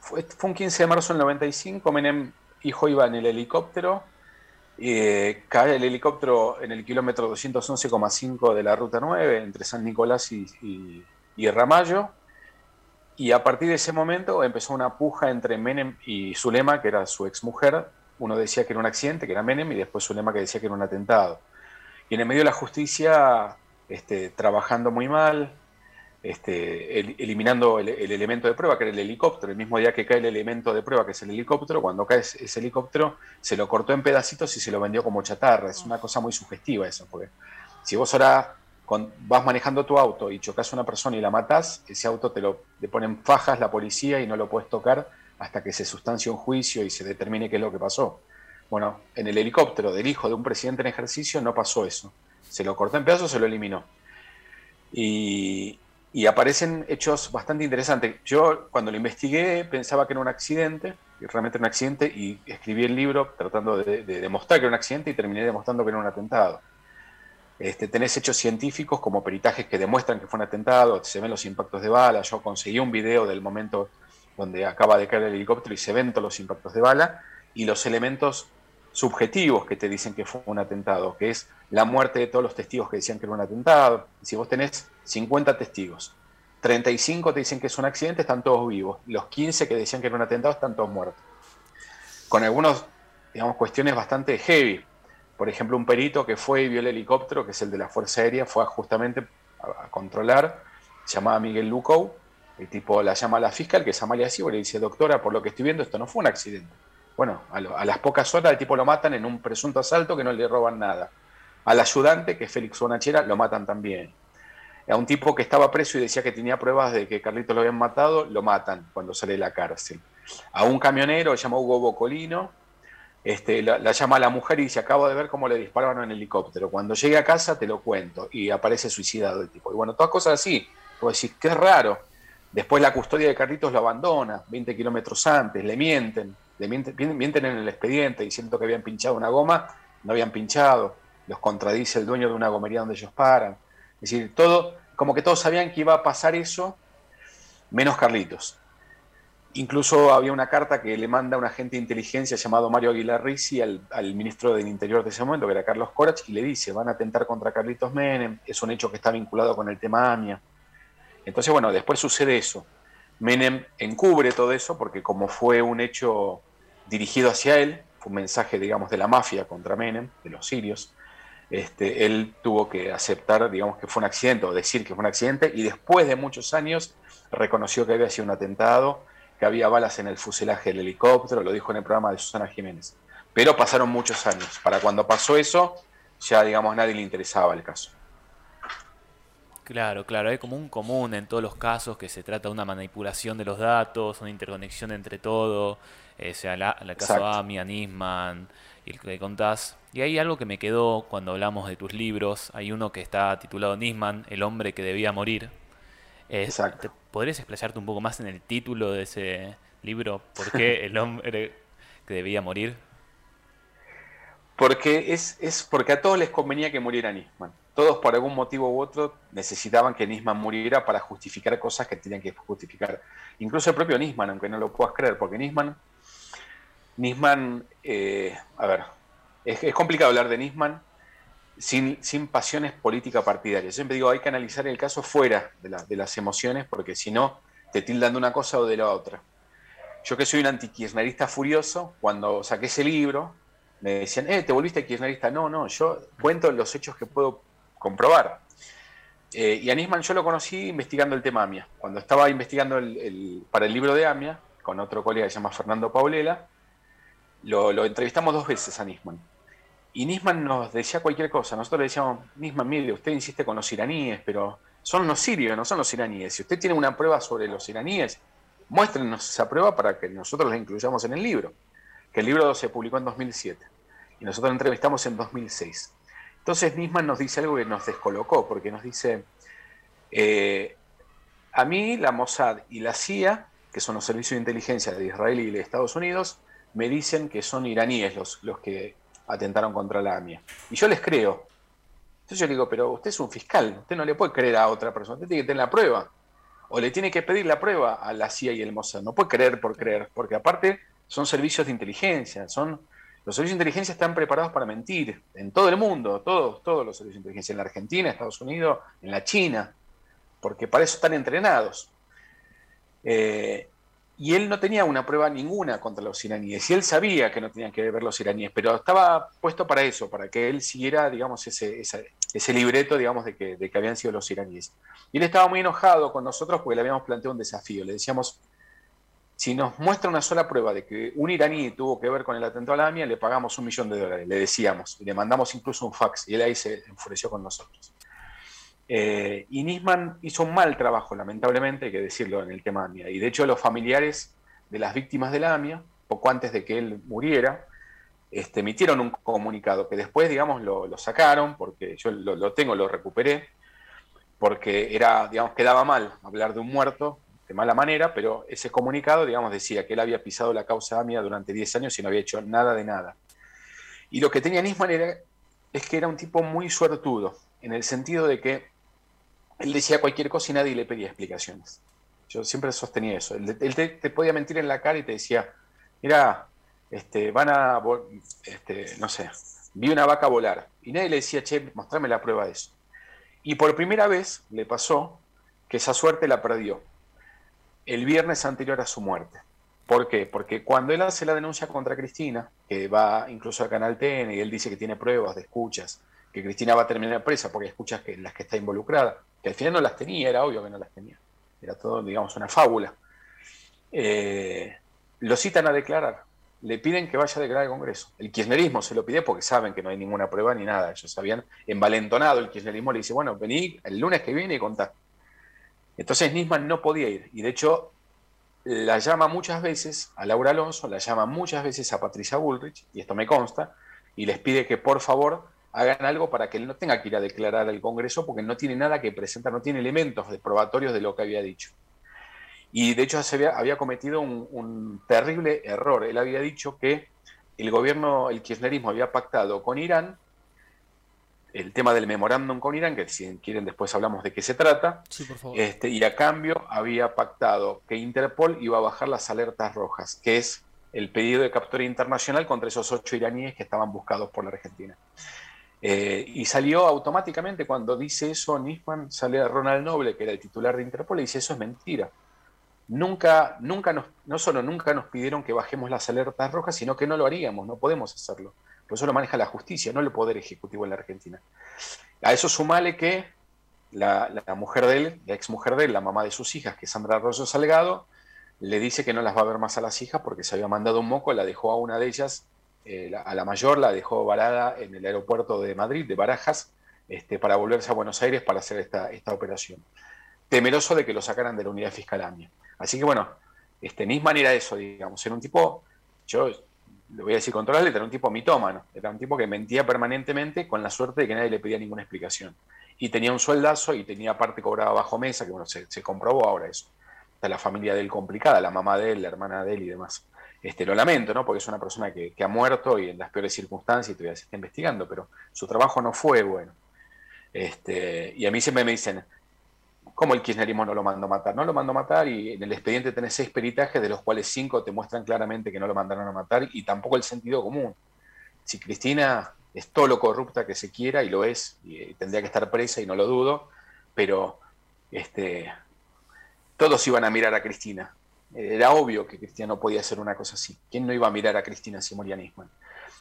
fue, un 15 de marzo del 95, Menem hijo iba en el helicóptero, eh, cae el helicóptero en el kilómetro 211,5 de la ruta 9 entre San Nicolás y, y, Ramallo. Y a partir de ese momento empezó una puja entre Menem y Zulema, que era su exmujer. Uno decía que era un accidente, que era Menem, y después Zulema que decía que era un atentado. Y en el medio de la justicia, este, trabajando muy mal, este, eliminando el, elemento de prueba, que era el helicóptero. El mismo día que cae el elemento de prueba, que es el helicóptero, cuando cae ese, helicóptero, se lo cortó en pedacitos y se lo vendió como chatarra. Es una cosa muy sugestiva eso, porque si vos ahora vas manejando tu auto y chocas a una persona y la matás, ese auto te lo le ponen fajas la policía y no lo puedes tocar hasta que se sustancie un juicio y se determine qué es lo que pasó. Bueno, en el helicóptero del hijo de un presidente en ejercicio no pasó eso. Se lo cortó en pedazos, se lo eliminó. Y, y aparecen hechos bastante interesantes. Yo cuando lo investigué pensaba que era un accidente, realmente era un accidente, y escribí el libro tratando de, demostrar que era un accidente y terminé demostrando que era un atentado. Este, tenés hechos científicos como peritajes que demuestran que fue un atentado, se ven los impactos de bala, yo conseguí un video del momento donde acaba de caer el helicóptero y se ven todos los impactos de bala, y los elementos subjetivos que te dicen que fue un atentado, que es la muerte de todos los testigos que decían que era un atentado. Si vos tenés 50 testigos, 35 te dicen que es un accidente, están todos vivos. Los 15 que decían que era un atentado están todos muertos. Con algunos, digamos, cuestiones bastante heavy. Por ejemplo, un perito que fue y vio el helicóptero, que es el de la Fuerza Aérea, fue justamente a, controlar, llamaba Miguel Lucow, el tipo la llama a la fiscal, que es Amalia Cibo, le dice, doctora, por lo que estoy viendo, esto no fue un accidente. Bueno, a, a las pocas horas el tipo lo matan en un presunto asalto que no le roban nada. Al ayudante, que es Félix Bonachera, lo matan también. A un tipo que estaba preso y decía que tenía pruebas de que Carlitos lo habían matado, lo matan cuando sale de la cárcel. A un camionero, llamó Hugo Bocolino, este, la, llama a la mujer y dice, acabo de ver cómo le dispararon en helicóptero. Cuando llegue a casa te lo cuento. Y aparece suicidado el tipo. Y bueno, todas cosas así. Puedo decir, qué raro. Después la custodia de Carlitos lo abandona, 20 kilómetros antes, le mienten, le mienten, mienten en el expediente diciendo que habían pinchado una goma, no habían pinchado los contradice el dueño de una gomería donde ellos paran. Es decir, todo, como que todos sabían que iba a pasar eso, menos Carlitos. Incluso había una carta que le manda un agente de inteligencia llamado Mario Aguilar Rizzi al, ministro del Interior de ese momento, que era Carlos Corach, y le dice, van a atentar contra Carlitos Menem, es un hecho que está vinculado con el tema AMIA. Entonces, bueno, después sucede eso. Menem encubre todo eso porque como fue un hecho dirigido hacia él, fue un mensaje, digamos, de la mafia contra Menem, de los sirios, este, él tuvo que aceptar, digamos, que fue un accidente, o decir que fue un accidente, y después de muchos años reconoció que había sido un atentado, que había balas en el fuselaje del helicóptero, lo dijo en el programa de Susana Jiménez. Pero pasaron muchos años. Para cuando pasó eso, ya, digamos, nadie le interesaba el caso.
Claro, claro, hay como un común en todos los casos que se trata de una manipulación de los datos, una interconexión entre todo, eh, sea la, el caso AMI, Nisman, y el que contás. Y hay algo que me quedó cuando hablamos de tus libros. Hay uno que está titulado Nisman, El hombre que debía morir.
Exacto.
¿Podrías explayarte un poco más en el título de ese libro? ¿Por qué el hombre que debía morir?
Porque es, es porque a todos les convenía que muriera Nisman. Todos por algún motivo u otro necesitaban que Nisman muriera para justificar cosas que tenían que justificar. Incluso el propio Nisman, aunque no lo puedas creer, porque Nisman Nisman, eh, a ver, es, complicado hablar de Nisman sin, sin pasiones políticas partidarias. Siempre digo, hay que analizar el caso fuera de, las emociones, porque si no, te tildan de una cosa o de la otra. Yo que soy un antikirchnerista furioso, cuando saqué ese libro, me decían, eh, ¿te volviste kirchnerista? No, no, yo cuento los hechos que puedo comprobar. Eh, y a Nisman yo lo conocí investigando el tema AMIA. Cuando estaba investigando para el libro de AMIA, con otro colega que se llama Fernando Paulela, lo, entrevistamos dos veces a Nisman. Y Nisman nos decía cualquier cosa. Nosotros le decíamos, Nisman, mire, usted insiste con los iraníes, pero son los sirios, no son los iraníes. Si usted tiene una prueba sobre los iraníes, muéstrenos esa prueba para que nosotros la incluyamos en el libro. Que el libro se publicó en 2007. Y nosotros lo entrevistamos en 2006. Entonces Nisman nos dice algo que nos descolocó, porque nos dice, eh, a mí la Mossad y la CIA, que son los servicios de inteligencia de Israel y de Estados Unidos, me dicen que son iraníes los, los que atentaron contra la AMIA. Y yo les creo. Entonces yo le digo, pero usted es un fiscal, usted no le puede creer a otra persona, usted tiene que tener la prueba. O le tiene que pedir la prueba a la CIA y el Mossad. No puede creer por creer, porque aparte son servicios de inteligencia, son los servicios de inteligencia están preparados para mentir en todo el mundo, todos, todos los servicios de inteligencia, en la Argentina, en Estados Unidos, en la China, porque para eso están entrenados. Eh, y él no tenía una prueba ninguna contra los iraníes, y él sabía que no tenían que ver los iraníes, pero estaba puesto para eso, para que él siguiera, digamos, ese, ese, libreto, digamos, de que, de que habían sido los iraníes. Y él estaba muy enojado con nosotros porque le habíamos planteado un desafío. Le decíamos, si nos muestra una sola prueba de que un iraní tuvo que ver con el atentado a la AMIA, le pagamos un millón de dólares, le decíamos, y le mandamos incluso un fax, y él ahí se enfureció con nosotros. Eh, y Nisman hizo un mal trabajo, lamentablemente, hay que decirlo, en el tema AMIA. Y de hecho, los familiares de las víctimas de la AMIA, poco antes de que él muriera, este, emitieron un comunicado que después, digamos, lo, sacaron, porque yo lo, tengo, lo recuperé, porque era, digamos, quedaba mal hablar de un muerto, de mala manera, pero ese comunicado, digamos, decía que él había pisado la causa AMIA durante 10 años y no había hecho nada de nada. Y lo que tenía Nisman era, es que era un tipo muy suertudo, en el sentido de que él decía cualquier cosa y nadie le pedía explicaciones. Yo siempre sostenía eso. Él, te, podía mentir en la cara y te decía, mira, este, van a, este, no sé, vi una vaca volar. Y nadie le decía, che, mostrame la prueba de eso. Y por primera vez le pasó que esa suerte la perdió el viernes anterior a su muerte. ¿Por qué? Porque cuando él hace la denuncia contra Cristina, que va incluso al canal TN y él dice que tiene pruebas de escuchas, que Cristina va a terminar presa porque escuchas que las que está involucrada, que al final no las tenía, era obvio que no las tenía, era todo, digamos, una fábula. Eh, lo citan a declarar, le piden que vaya a declarar al Congreso. El kirchnerismo se lo pide porque saben que no hay ninguna prueba ni nada, ellos habían envalentonado el kirchnerismo, le dice, bueno, vení el lunes que viene y contá. Entonces Nisman no podía ir y de hecho la llama muchas veces a Laura Alonso, la llama muchas veces a Patricia Bullrich, y esto me consta, y les pide que por favor hagan algo para que él no tenga que ir a declarar al Congreso porque no tiene nada que presentar, no tiene elementos de probatorios de lo que había dicho. Y de hecho había, había cometido un, un, terrible error. Él había dicho que el gobierno, el kirchnerismo había pactado con Irán el tema del memorándum con Irán, que si quieren después hablamos de qué se trata, Este, y a cambio había pactado que Interpol iba a bajar las alertas rojas, que es el pedido de captura internacional contra esos ocho iraníes que estaban buscados por la Argentina. Eh, y salió automáticamente cuando dice eso Nisman, sale Ronald Noble, que era el titular de Interpol, y dice eso es mentira. Nunca, nunca nos, no solo nunca nos pidieron que bajemos las alertas rojas, sino que no lo haríamos, no podemos hacerlo. Por eso lo maneja la justicia, no el poder ejecutivo en la Argentina. A eso sumale que la, mujer de él, la ex mujer de él, la mamá de sus hijas, que es Sandra Rosso Salgado, le dice que no las va a ver más a las hijas porque se había mandado un moco, la dejó a una de ellas, eh, a la mayor la dejó varada en el aeropuerto de Madrid, de Barajas, este, para volverse a Buenos Aires para hacer esta, esta operación. Temeroso de que lo sacaran de la unidad fiscal AMIA. Así que bueno, este, Nisman era eso, digamos, era un tipo, yo le voy a decir controlarle, era un tipo mitómano, era un tipo que mentía permanentemente con la suerte de que nadie le pedía ninguna explicación. Y tenía un sueldazo y tenía parte cobrada bajo mesa, que bueno, se, comprobó ahora eso. Está la familia de él complicada, la mamá de él, la hermana de él y demás. Este, lo lamento, ¿no? Porque es una persona que, ha muerto y en las peores circunstancias y todavía se está investigando, pero su trabajo no fue bueno. Este, y a mí siempre me dicen, ¿Cómo el kirchnerismo no lo mandó a matar? No lo mandó a matar y en el expediente tenés seis peritajes, de los cuales cinco te muestran claramente que no lo mandaron a matar y tampoco el sentido común. Si Cristina es todo lo corrupta que se quiera y lo es, y eh, tendría que estar presa y no lo dudo, pero este, todos iban a mirar a Cristina. Era obvio que Cristina no podía hacer una cosa así. ¿Quién no iba a mirar a Cristina si moría Nisman?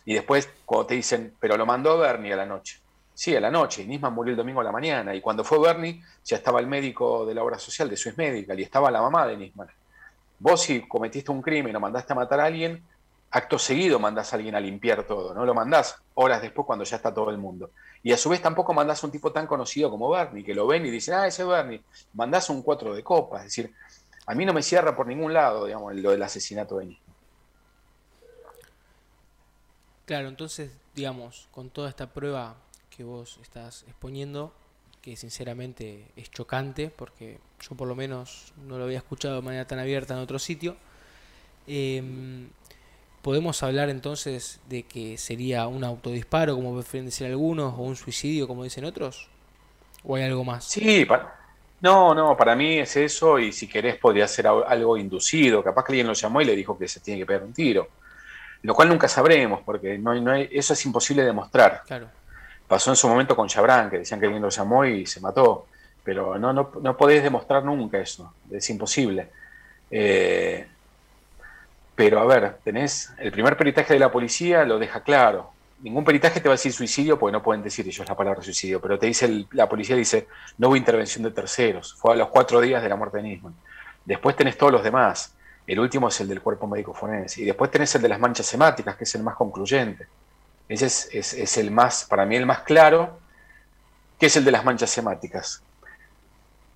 Y después, cuando te dicen, pero lo mandó Bernie a la noche. Sí, a la noche. Nisman murió el domingo a la mañana. Y cuando fue Bernie, ya estaba el médico de la obra social de Swiss Medical y estaba la mamá de Nisman. Vos, si cometiste un crimen o mandaste a matar a alguien, acto seguido mandás a alguien a limpiar todo. No lo mandás horas después cuando ya está todo el mundo. Y a su vez tampoco mandás a un tipo tan conocido como Bernie, que lo ven y dicen, ah, ese Bernie. Mandás un cuatro de copa. Es decir, a mí no me cierra por ningún lado, digamos, lo del asesinato de Nisman.
Claro, entonces, digamos, con toda esta prueba que vos estás exponiendo, que sinceramente es chocante, porque yo por lo menos no lo había escuchado de manera tan abierta en otro sitio, em, podemos hablar entonces de que sería un autodisparo, como prefieren decir algunos, o un suicidio, como dicen otros, o hay algo más.
Sí, pa- no, no, para mí es eso y si querés podría ser al- algo inducido. Capaz que alguien lo llamó y le dijo que se tiene que pegar un tiro. Lo cual nunca sabremos porque no hay- no hay- eso es imposible de demostrar.
Claro,
Pasó en su momento con Chabran, que decían que alguien lo llamó y se mató. Pero no, no, no podés demostrar nunca eso. Es imposible. Eh, pero a ver, tenés el primer peritaje de la policía lo deja claro. Ningún peritaje te va a decir suicidio porque no pueden decir ellos la palabra suicidio, pero te dice la policía dice no hubo intervención de terceros. Fue a los cuatro días de la muerte de Nisman. Después tenés todos los demás. El último es el del cuerpo médico forense. Y después tenés el de las manchas hemáticas, que es el más concluyente. Ese es, el más, para mí, el más claro, que es el de las manchas hemáticas.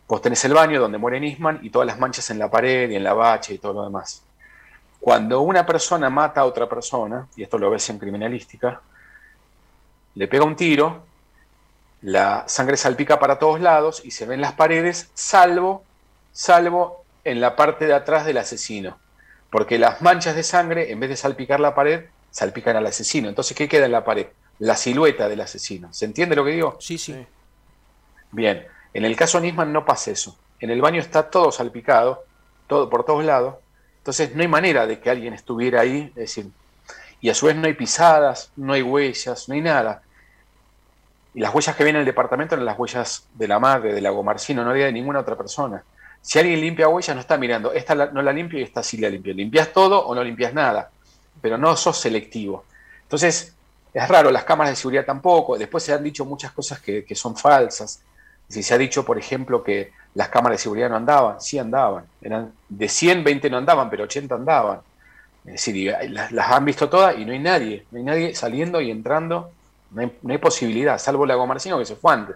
Vos tenés el baño donde muere Nisman y todas las manchas en la pared y en la bacha y todo lo demás. Cuando una persona mata a otra persona, y esto lo ves en criminalística, le pega un tiro, la sangre salpica para todos lados y se ven las paredes, salvo, salvo en la parte de atrás del asesino. Porque las manchas de sangre, en vez de salpicar la pared, salpican al asesino. Entonces, ¿qué queda en la pared? La silueta del asesino. ¿Se entiende lo que digo?
sí, sí.
Bien, en el caso Nisman no pasa eso. En el baño está todo salpicado, todo por todos lados. Entonces no hay manera de que alguien estuviera ahí, es decir, y a su vez no hay pisadas, no hay huellas, no hay nada. Y las huellas que vienen del departamento eran las huellas de la madre, de la Gomarcino, no había de ninguna otra persona. Si alguien limpia huellas, no está mirando, esta no la limpio y esta sí la limpio. Limpias todo o no limpias nada, pero no sos selectivo. Entonces, es raro, las cámaras de seguridad tampoco. Después se han dicho muchas cosas que, que son falsas. Si se ha dicho, por ejemplo, que las cámaras de seguridad no andaban, sí andaban. Eran de 100, 20 no andaban, pero 80 andaban. Es decir, las, las han visto todas y no hay nadie. No hay nadie saliendo y entrando. No hay, no hay posibilidad, salvo la Gomarcino que se fue antes.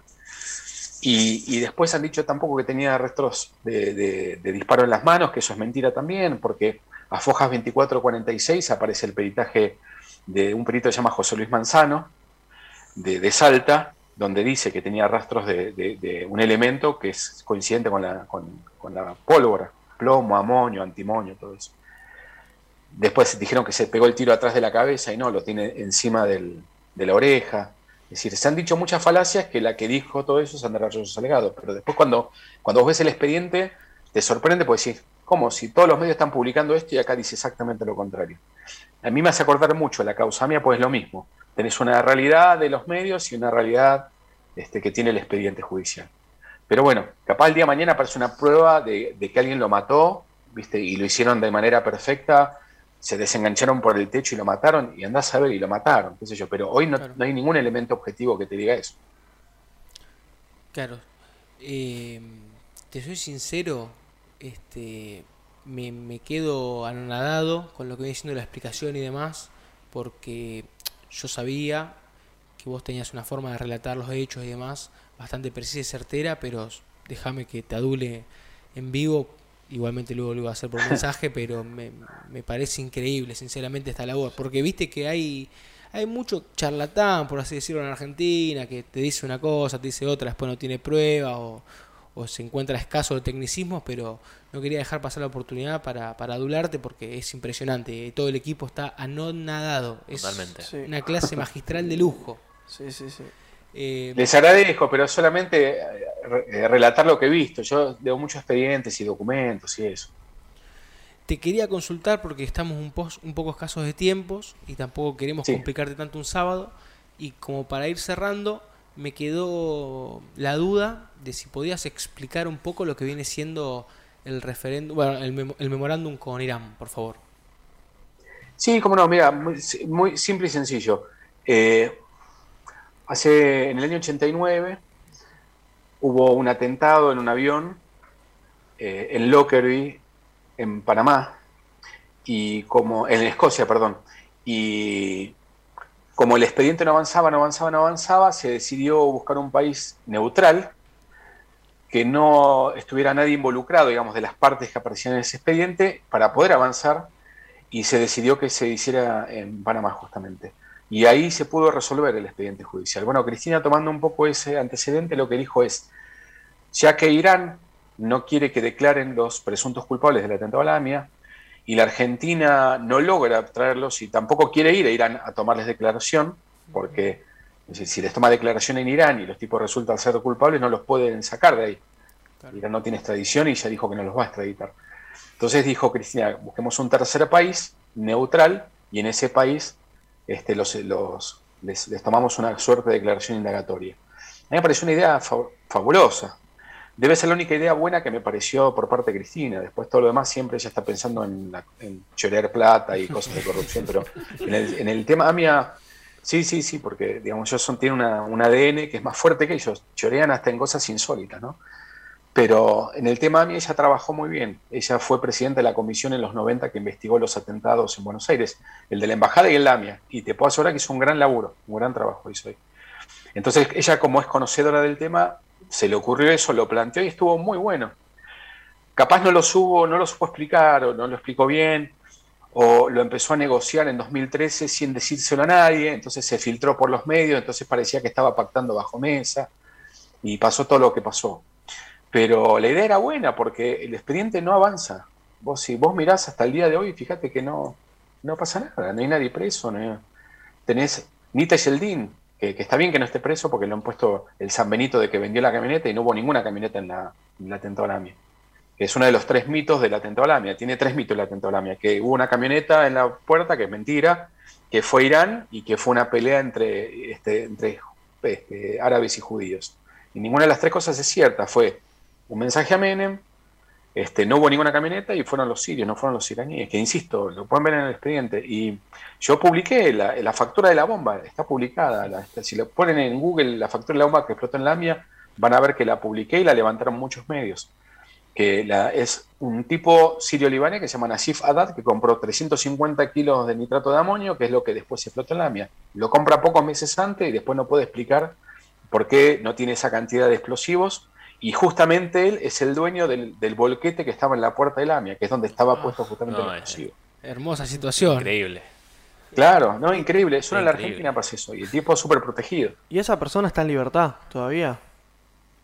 Y, y después han dicho tampoco que tenía restos de, disparo en las manos, que eso es mentira también, porque a Fojas 2446 aparece el peritaje de un perito que se llama José Luis Manzano, de, Salta, donde dice que tenía rastros de, un elemento que es coincidente con la, con la pólvora, plomo, amonio, antimonio, todo eso. Después dijeron que se pegó el tiro atrás de la cabeza y no, lo tiene encima del- de la oreja. Es decir, se han dicho muchas falacias que la que dijo todo eso es Andrés Rayoso Salgado, pero después cuando, cuando vos ves el expediente te sorprende porque decís, ¿cómo? Si todos los medios están publicando esto y acá dice exactamente lo contrario. A mí me hace acordar mucho la causa mía, pues es lo mismo. Tenés una realidad de los medios y una realidad este, que tiene el expediente judicial. Pero bueno, capaz el día de mañana aparece una prueba de, de que alguien lo mató, ¿viste? Y lo hicieron de manera perfecta, se desengancharon por el techo y lo mataron, y andás a ver y lo mataron, qué sé yo. Pero hoy no,
Claro.
no hay ningún elemento objetivo que te diga eso.
claro. Eh, te soy sincero, este, me, me quedo anonadado con lo que viene siendo la explicación y demás, porque yo sabía que vos tenías una forma de relatar los hechos y demás bastante precisa y certera, pero déjame que te adule en vivo. Igualmente luego lo iba a hacer por mensaje, pero me, me parece increíble, sinceramente, esta labor. Porque viste que hay, hay mucho charlatán, por así decirlo, en Argentina, que te dice una cosa, te dice otra, después no tiene prueba o, o se encuentra escaso de tecnicismos, pero no quería dejar pasar la oportunidad para, para adularte porque es impresionante. Todo el equipo está anonadado. Es
Totalmente.
Una clase magistral de lujo.
Sí, sí, sí.
Eh,
Les agradezco, pero solamente eh, re- relatar lo que he visto. Yo leo muchos expedientes y documentos y eso.
Te quería consultar porque estamos un, pos- un poco escasos de tiempos y tampoco queremos
Sí.
complicarte tanto un sábado. Y como para ir cerrando, me quedó la duda de si podías explicar un poco lo que viene siendo el referéndum, bueno, el, memo- el memorándum con Irán, por favor.
Sí, cómo no, mira, muy, muy simple y sencillo. Eh, hace, en el año 89 hubo un atentado en un avión eh, en Lockerbie, en Panamá, y como, en Escocia, perdón, y como el expediente no avanzaba, no avanzaba, no avanzaba, se decidió buscar un país neutral que no estuviera nadie involucrado, digamos, de las partes que aparecían en ese expediente, para poder avanzar y se decidió que se hiciera en Panamá justamente. Y ahí se pudo resolver el expediente judicial. Bueno, Cristina tomando un poco ese antecedente lo que dijo es, ya que Irán no quiere que declaren los presuntos culpables del atentado a la AMIA y la Argentina no logra traerlos y tampoco quiere ir a Irán a tomarles declaración, porque si les toma declaración en Irán y los tipos resultan ser culpables, no los pueden sacar de ahí. Irán no tiene extradición y ya dijo que no los va a extraditar. Entonces dijo Cristina, busquemos un tercer país neutral y en ese país este, los, les, tomamos una suerte de declaración indagatoria. A mí me pareció una idea fabulosa. Debe ser la única idea buena que me pareció por parte de Cristina. Después todo lo demás siempre ella está pensando en, chorear plata y cosas de corrupción, pero en el, en tema AMIA, sí, sí, sí, porque digamos, ellos son, tienen un ADN que es más fuerte que ellos, chorean hasta en cosas insólitas, ¿no? Pero en el tema AMI ella trabajó muy bien. Ella fue presidenta de la comisión en los 90 que investigó los atentados en Buenos Aires, el de la embajada y el AMIA. Y te puedo asegurar que hizo un gran laburo, un gran trabajo hizo ahí. Entonces ella como es conocedora del tema, se le ocurrió eso, lo planteó y estuvo muy bueno. Capaz no lo supo, no lo supo explicar o no lo explicó bien, o lo empezó a negociar en 2013 sin decírselo a nadie, entonces se filtró por los medios, entonces parecía que estaba pactando bajo mesa y pasó todo lo que pasó. Pero la idea era buena porque el expediente no avanza. Vos, si vos mirás hasta el día de hoy, fíjate que no, no pasa nada, no hay nadie preso. No Tenés Nita Yeldin, que, que, está bien que no esté preso porque le han puesto el San Benito de que vendió la camioneta y no hubo ninguna camioneta en la, en Es uno de los tres mitos de la tentolamia. Tiene tres mitos la tentolamia. Que hubo una camioneta en la puerta, que es mentira, que fue Irán y que fue una pelea entre, este, entre este, árabes y judíos. Y ninguna de las tres cosas es cierta. Fue un mensaje a Menem, este, no hubo ninguna camioneta y fueron los sirios, no fueron los iraníes, que insisto, lo pueden ver en el expediente. Y yo publiqué la, factura de la bomba, está publicada. Si lo ponen en Google la factura de la bomba que explotó en la AMIA, van a ver que la publiqué y la levantaron muchos medios. Que es un tipo sirio-libanés que se llama Nasif Haddad, que compró 350 kilos de nitrato de amonio, que es lo que después se explotó en la AMIA. Lo compra pocos meses antes y después no puede explicar por qué no tiene esa cantidad de explosivos y justamente él es el dueño del, del, volquete que estaba en la puerta del AMIA, que es donde estaba ah, puesto justamente el explosivo.
Hermosa situación.
Increíble.
Claro, no, increíble. Solo en la Argentina pasa eso. Y el tipo es súper protegido.
¿Y esa persona está en libertad todavía?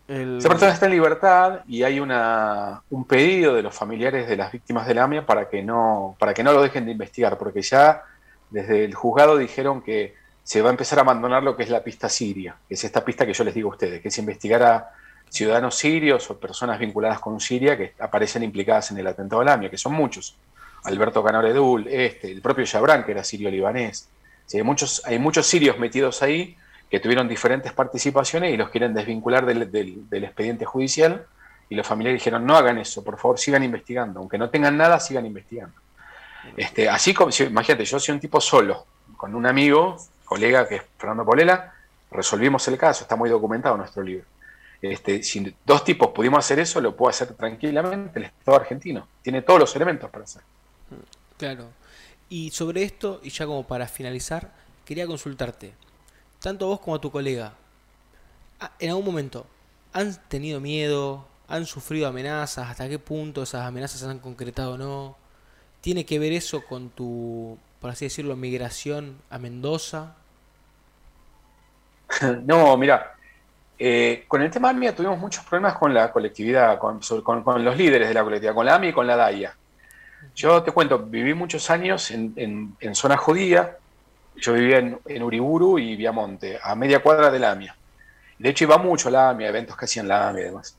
Esa persona está en libertad y hay una, un pedido de los familiares de las víctimas del AMIA para que, no, para que no lo dejen de investigar, porque ya desde el juzgado dijeron que se va a empezar a abandonar lo que es la pista siria, que es esta pista que yo les digo a ustedes, que es investigar a ciudadanos sirios o personas vinculadas con Siria que aparecen implicadas en el atentado al AMIA, que son muchos. Alberto Canoredul, este, el propio Jabran, que era sirio-libanés. hay, muchos, hay muchos sirios metidos ahí que tuvieron diferentes participaciones y los quieren desvincular del, expediente judicial y los familiares dijeron, no hagan eso, por favor, sigan investigando. Aunque no tengan nada, sigan investigando. Este, así como, imagínate, yo soy un tipo solo, con un amigo, colega que es Fernando Polela, resolvimos el caso, está muy documentado en nuestro libro. Este, si dos tipos pudimos hacer eso, lo puede hacer tranquilamente el Estado argentino. Tiene todos los elementos para hacer.
Claro. Y sobre esto, y ya como para finalizar, quería consultarte, tanto vos como a tu colega, ah, en algún momento, ¿han tenido miedo? ¿Han sufrido amenazas? ¿Hasta qué punto esas amenazas se han concretado o no? ¿Tiene que ver eso con tu, por así decirlo, migración a Mendoza?
no, mira, eh, con el tema AMIA tuvimos muchos problemas con la colectividad, con, los líderes de la colectividad, con la AMIA y con la DAIA. Yo te cuento, viví muchos años en, zona judía, yo vivía en, Uriburu y Viamonte, a media cuadra de la AMIA. De hecho iba mucho a la AMIA, eventos que hacían la AMIA y demás.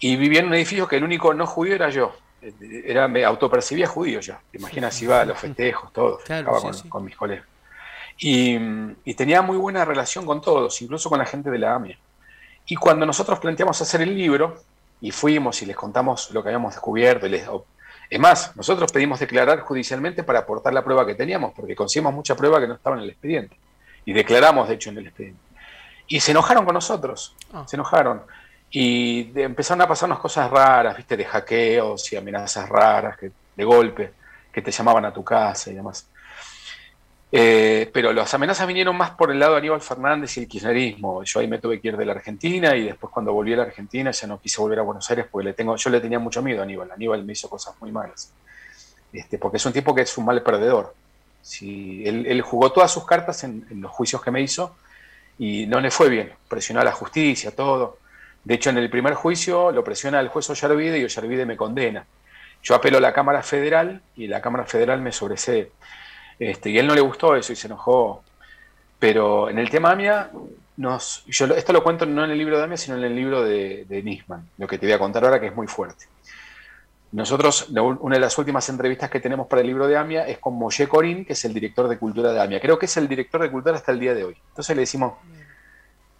Y vivía en un edificio que el único no judío era yo. Era, me autopercibía judío ya. Te imaginas, iba a los festejos, todo, con, mis colegas. Y, tenía muy buena relación con todos, incluso con la gente de la AMIA. Y cuando nosotros planteamos hacer el libro, y fuimos y les contamos lo que habíamos descubierto, y les, es más, nosotros pedimos declarar judicialmente para aportar la prueba que teníamos, porque conseguimos mucha prueba que no estaba en el expediente. Y declaramos, de hecho, en el expediente. Y se enojaron con nosotros, ah. se enojaron. Y empezaron a pasarnos cosas raras, viste, de hackeos y amenazas raras, que, de golpe, que te llamaban a tu casa y demás. Eh, pero las amenazas vinieron más por el lado de Aníbal Fernández y el kirchnerismo. Yo ahí me tuve que ir de la Argentina y después cuando volví a la Argentina ya no quise volver a Buenos Aires porque le tengo, yo le tenía mucho miedo a Aníbal. Aníbal me hizo cosas muy malas. Este, porque es un tipo que es un mal perdedor. Si él, jugó todas sus cartas en, los juicios que me hizo y no le fue bien. Presionó a la justicia, todo. De hecho, en el primer juicio lo presiona el juez Ollarvide y Ollarvide me condena. Yo apelo a la Cámara Federal y la Cámara Federal me sobresee. Este, y él no le gustó eso y se enojó. Pero en el tema AMIA, nos, yo esto lo cuento no en el libro de AMIA, sino en el libro de, de Nisman, lo que te voy a contar ahora que es muy fuerte. Nosotros, una de las últimas entrevistas que tenemos para el libro de AMIA es con Moshe Corín, que es el director de cultura de AMIA. Creo que es el director de cultura hasta el día de hoy. Entonces le decimos,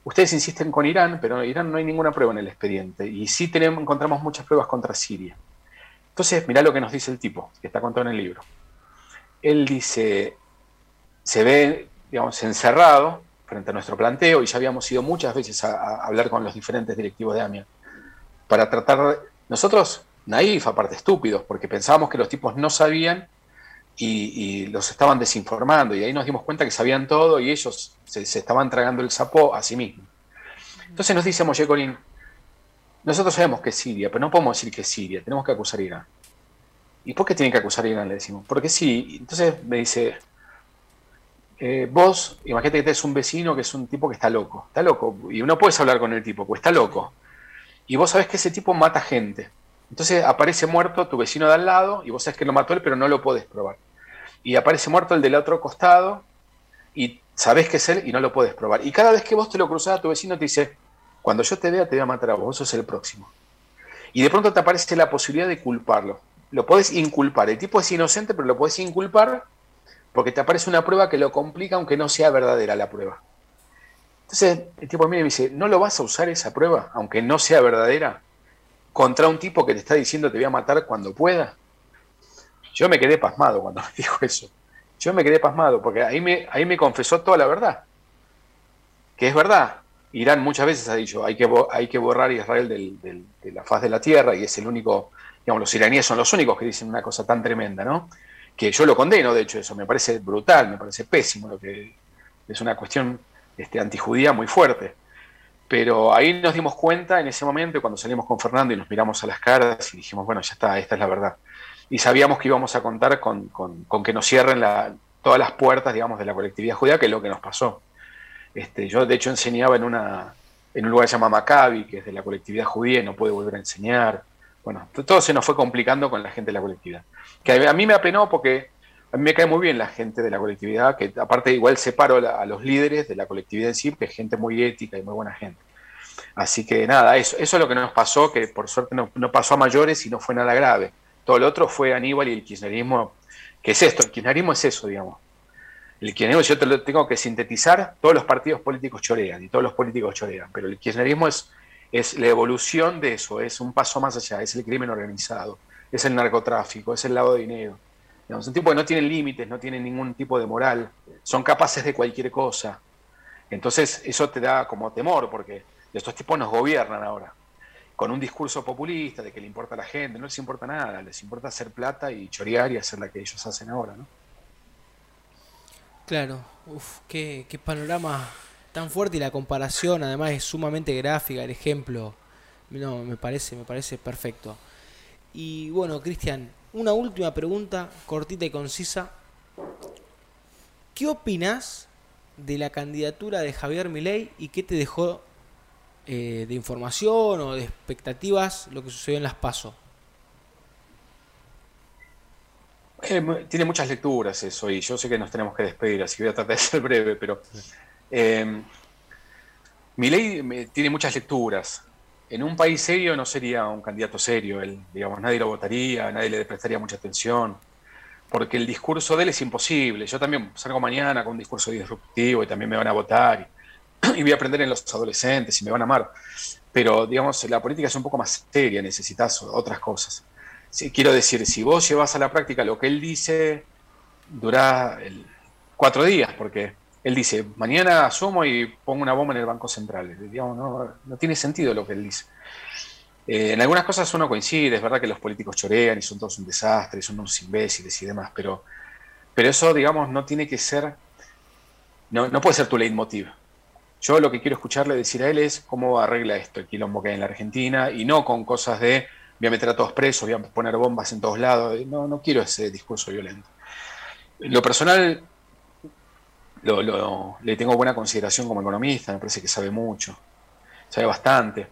ustedes insisten con Irán, pero en Irán no hay ninguna prueba en el expediente. Y sí tenemos, encontramos muchas pruebas contra Siria. Entonces, mirá lo que nos dice el tipo, que está contado en el libro. Él dice, se ve, digamos, encerrado frente a nuestro planteo, y ya habíamos ido muchas veces a, hablar con los diferentes directivos de AMIA, para tratar, nosotros, naif, aparte estúpidos, porque pensábamos que los tipos no sabían y, los estaban desinformando, y ahí nos dimos cuenta que sabían todo y ellos se, estaban tragando el sapo a sí mismos. Entonces nos dice Moshe Colín, nosotros sabemos que es Siria, pero no podemos decir que es Siria, tenemos que acusar Irán. ¿Y por qué tienen que acusar a Irán? Le decimos. Porque sí. Entonces me dice, eh, vos, imagínate que tenés un vecino que es un tipo que está loco. Está loco. Y no puedes hablar con el tipo, pues está loco. Y vos sabés que ese tipo mata gente. Entonces aparece muerto tu vecino de al lado y vos sabés que lo mató él, pero no lo podés probar. Y aparece muerto el del otro costado y sabés que es él y no lo podés probar. Y cada vez que vos te lo cruzás a tu vecino te dice, cuando yo te vea te voy a matar a vos, vos sos el próximo. Y de pronto te aparece la posibilidad de culparlo. Lo podés inculpar. El tipo es inocente, pero lo podés inculpar porque te aparece una prueba que lo complica aunque no sea verdadera la prueba. Entonces el tipo mí me dice, ¿no lo vas a usar esa prueba, aunque no sea verdadera, contra un tipo que te está diciendo te voy a matar cuando pueda? Yo me quedé pasmado cuando me dijo eso. Yo me quedé pasmado porque ahí me, ahí me confesó toda la verdad. Que es verdad. Irán muchas veces ha dicho, hay que, hay que borrar a Israel de la faz de la tierra y es el único, los iraníes son los únicos que dicen una cosa tan tremenda, ¿no? Que yo lo condeno, de hecho, eso me parece brutal, me parece pésimo, lo que es una cuestión este, antijudía muy fuerte. Pero ahí nos dimos cuenta en ese momento, cuando salimos con Fernando y nos miramos a las caras y dijimos, bueno, ya está, esta es la verdad. Y sabíamos que íbamos a contar con, que nos cierren todas las puertas, digamos, de la colectividad judía, que es lo que nos pasó. Este, yo, de hecho, enseñaba en, una, en un lugar que se llama Maccabi, que es de la colectividad judía, y no pude volver a enseñar. Bueno, todo se nos fue complicando con la gente de la colectividad. Que a mí me apenó porque a mí me cae muy bien la gente de la colectividad, que aparte igual separo a los líderes de la colectividad en sí, que es gente muy ética y muy buena gente. Así que nada, eso, eso es lo que nos pasó, que por suerte no, no pasó a mayores y no fue nada grave. Todo lo otro fue Aníbal y el kirchnerismo, que es esto, el kirchnerismo es eso, digamos el kirchnerismo, yo te lo tengo que sintetizar, todos los partidos políticos chorean y todos los políticos chorean, pero el kirchnerismo es, es la evolución de eso, es un paso más allá, es el crimen organizado, es el narcotráfico, es el lavado de dinero. Digamos, un tipo que no tiene límites, no tiene ningún tipo de moral, son capaces de cualquier cosa. Entonces eso te da como temor, porque estos tipos nos gobiernan ahora, con un discurso populista de que le importa a la gente, no les importa nada, les importa hacer plata y chorear y hacer la que ellos hacen ahora, ¿no?
Claro, uff, qué, panorama tan fuerte y la comparación además es sumamente gráfica, el ejemplo, no, me parece, me parece perfecto. Y bueno, Cristian, una última pregunta, cortita y concisa. ¿Qué opinas de la candidatura de Javier Milei y qué te dejó eh, de información o de expectativas lo que sucedió en las PASO?
Eh, tiene muchas lecturas eso, y yo sé que nos tenemos que despedir, así que voy a tratar de ser breve, pero eh, mi ley tiene muchas lecturas. En un país serio no sería un candidato serio, él, digamos, nadie lo votaría, nadie le prestaría mucha atención, porque el discurso de él es imposible. Yo también salgo mañana con un discurso disruptivo y también me van a votar y, y voy a aprender en los adolescentes y me van a amar. Pero, digamos, la política es un poco más seria, necesitas otras cosas quiero decir, si vos llevas a la práctica lo que él dice, dura cuatro días, porque él dice, mañana asumo y pongo una bomba en el Banco Central. Digamos, no, tiene sentido lo que él dice. Eh, en algunas cosas uno coincide, es verdad que los políticos chorean y son todos un desastre, son unos imbéciles y demás, pero, pero eso, digamos, no tiene que ser, no, no puede ser tu leitmotiv. Yo lo que quiero escucharle decir a él es cómo arregla esto el quilombo que hay en la Argentina y no con cosas de voy a meter a todos presos, voy a poner bombas en todos lados. No, no quiero ese discurso violento. En lo personal, lo- lo- le tengo buena consideración como economista, me parece que sabe mucho, sabe bastante.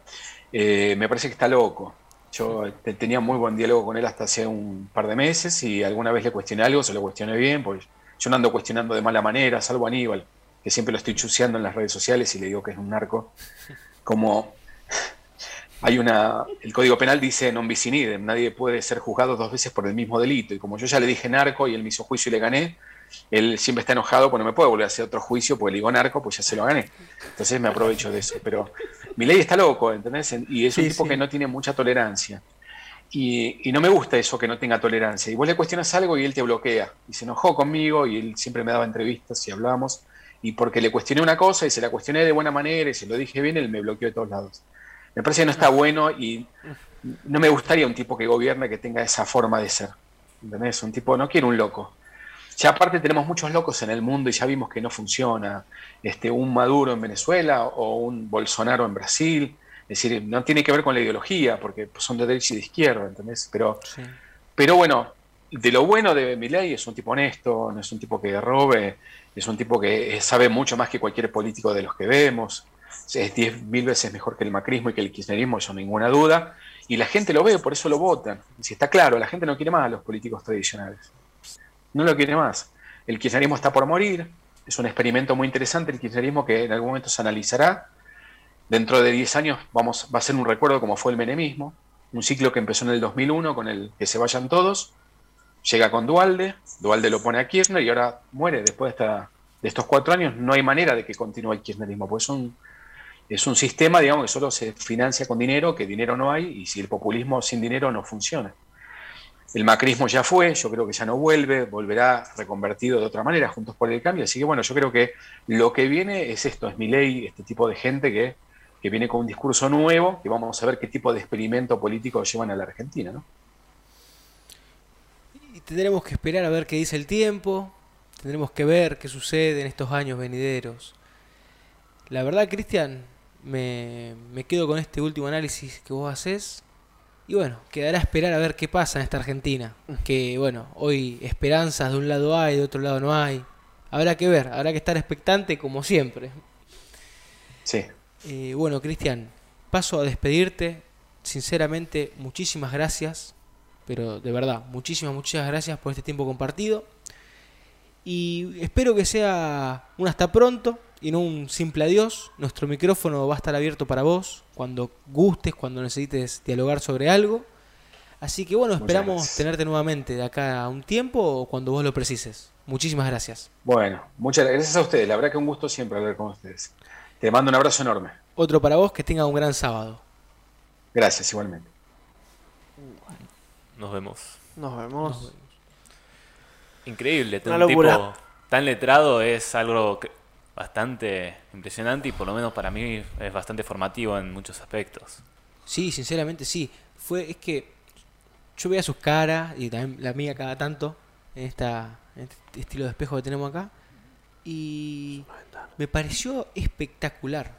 Eh, me parece que está loco. Yo te- tenía muy buen diálogo con él hasta hace un par de meses y alguna vez le cuestioné algo, se lo cuestioné bien, pues yo no ando cuestionando de mala manera, salvo a Aníbal, que siempre lo estoy chuseando en las redes sociales y le digo que es un narco. Como hay una. El Código Penal dice non bis nadie puede ser juzgado dos veces por el mismo delito. Y como yo ya le dije narco y él me hizo juicio y le gané, él siempre está enojado porque no me puede volver a hacer otro juicio porque le digo narco, pues ya se lo gané. Entonces me aprovecho de eso. Pero mi ley está loco, ¿entendés? Y es un
Sí,
tipo
sí.
que no tiene mucha tolerancia. Y, y no me gusta eso que no tenga tolerancia. Y vos le cuestionas algo y él te bloquea. Y se enojó conmigo y él siempre me daba entrevistas y hablábamos. Y porque le cuestioné una cosa y se la cuestioné de buena manera y se lo dije bien, él me bloqueó de todos lados. Me parece que no está bueno y no me gustaría un tipo que gobierne que tenga esa forma de ser. ¿Entendés? Un tipo, no quiero un loco. Ya aparte tenemos muchos locos en el mundo y ya vimos que no funciona. Este, un Maduro en Venezuela o un Bolsonaro en Brasil. Es decir, no tiene que ver con la ideología, porque son de derecha y de izquierda, ¿entendés? Pero,
Sí.
pero bueno, de lo bueno de Milei es un tipo honesto, no es un tipo que robe, es un tipo que sabe mucho más que cualquier político de los que vemos. Es diez mil veces mejor que el macrismo y que el kirchnerismo, eso ninguna duda. Y la gente lo ve, por eso lo votan. Si está claro, la gente no quiere más a los políticos tradicionales. No lo quiere más. El kirchnerismo está por morir. Es un experimento muy interesante el kirchnerismo que en algún momento se analizará. Dentro de 10 años vamos, va a ser un recuerdo como fue el menemismo. Un ciclo que empezó en el 2001 con el que se vayan todos. Llega con Dualde. Dualde lo pone a Kirchner y ahora muere. Después de, esta- de estos cuatro años no hay manera de que continúe el kirchnerismo. Pues es un, es un sistema, digamos, que solo se financia con dinero, que dinero no hay, y si el populismo sin dinero no funciona. El macrismo ya fue, yo creo que ya no vuelve, volverá reconvertido de otra manera, juntos por el cambio. Así que bueno, yo creo que lo que viene es esto, es mi ley, este tipo de gente que, que viene con un discurso nuevo, que vamos a ver qué tipo de experimento político llevan a la Argentina, ¿no?
Y tendremos que esperar a ver qué dice el tiempo, tendremos que ver qué sucede en estos años venideros. La verdad, Cristian, me, me quedo con este último análisis que vos haces. Y bueno, quedará a esperar a ver qué pasa en esta Argentina. Que bueno, hoy esperanzas de un lado hay, de otro lado no hay. Habrá que ver, habrá que estar expectante como siempre.
Sí.
Eh, bueno, Cristian, paso a despedirte. Sinceramente, muchísimas gracias. Pero de verdad, muchísimas, muchísimas gracias por este tiempo compartido. Y espero que sea un hasta pronto y no un simple adiós. Nuestro micrófono va a estar abierto para vos cuando gustes, cuando necesites dialogar sobre algo. Así que bueno, esperamos tenerte nuevamente de acá a un tiempo o cuando vos lo precises. Muchísimas gracias.
Bueno, muchas gracias a ustedes. La verdad que un gusto siempre hablar con ustedes. Te mando un abrazo enorme.
Otro para vos, que tenga un gran sábado.
Gracias, igualmente.
Nos vemos.
Nos vemos.
Increíble,
Una
un
locura.
tipo tan letrado es algo que- bastante impresionante y por lo menos para mí es bastante formativo en muchos aspectos.
Sí, sinceramente sí. Fue, es que yo veía sus caras y también la mía cada tanto en, esta, en este estilo de espejo que tenemos acá. Y me pareció espectacular.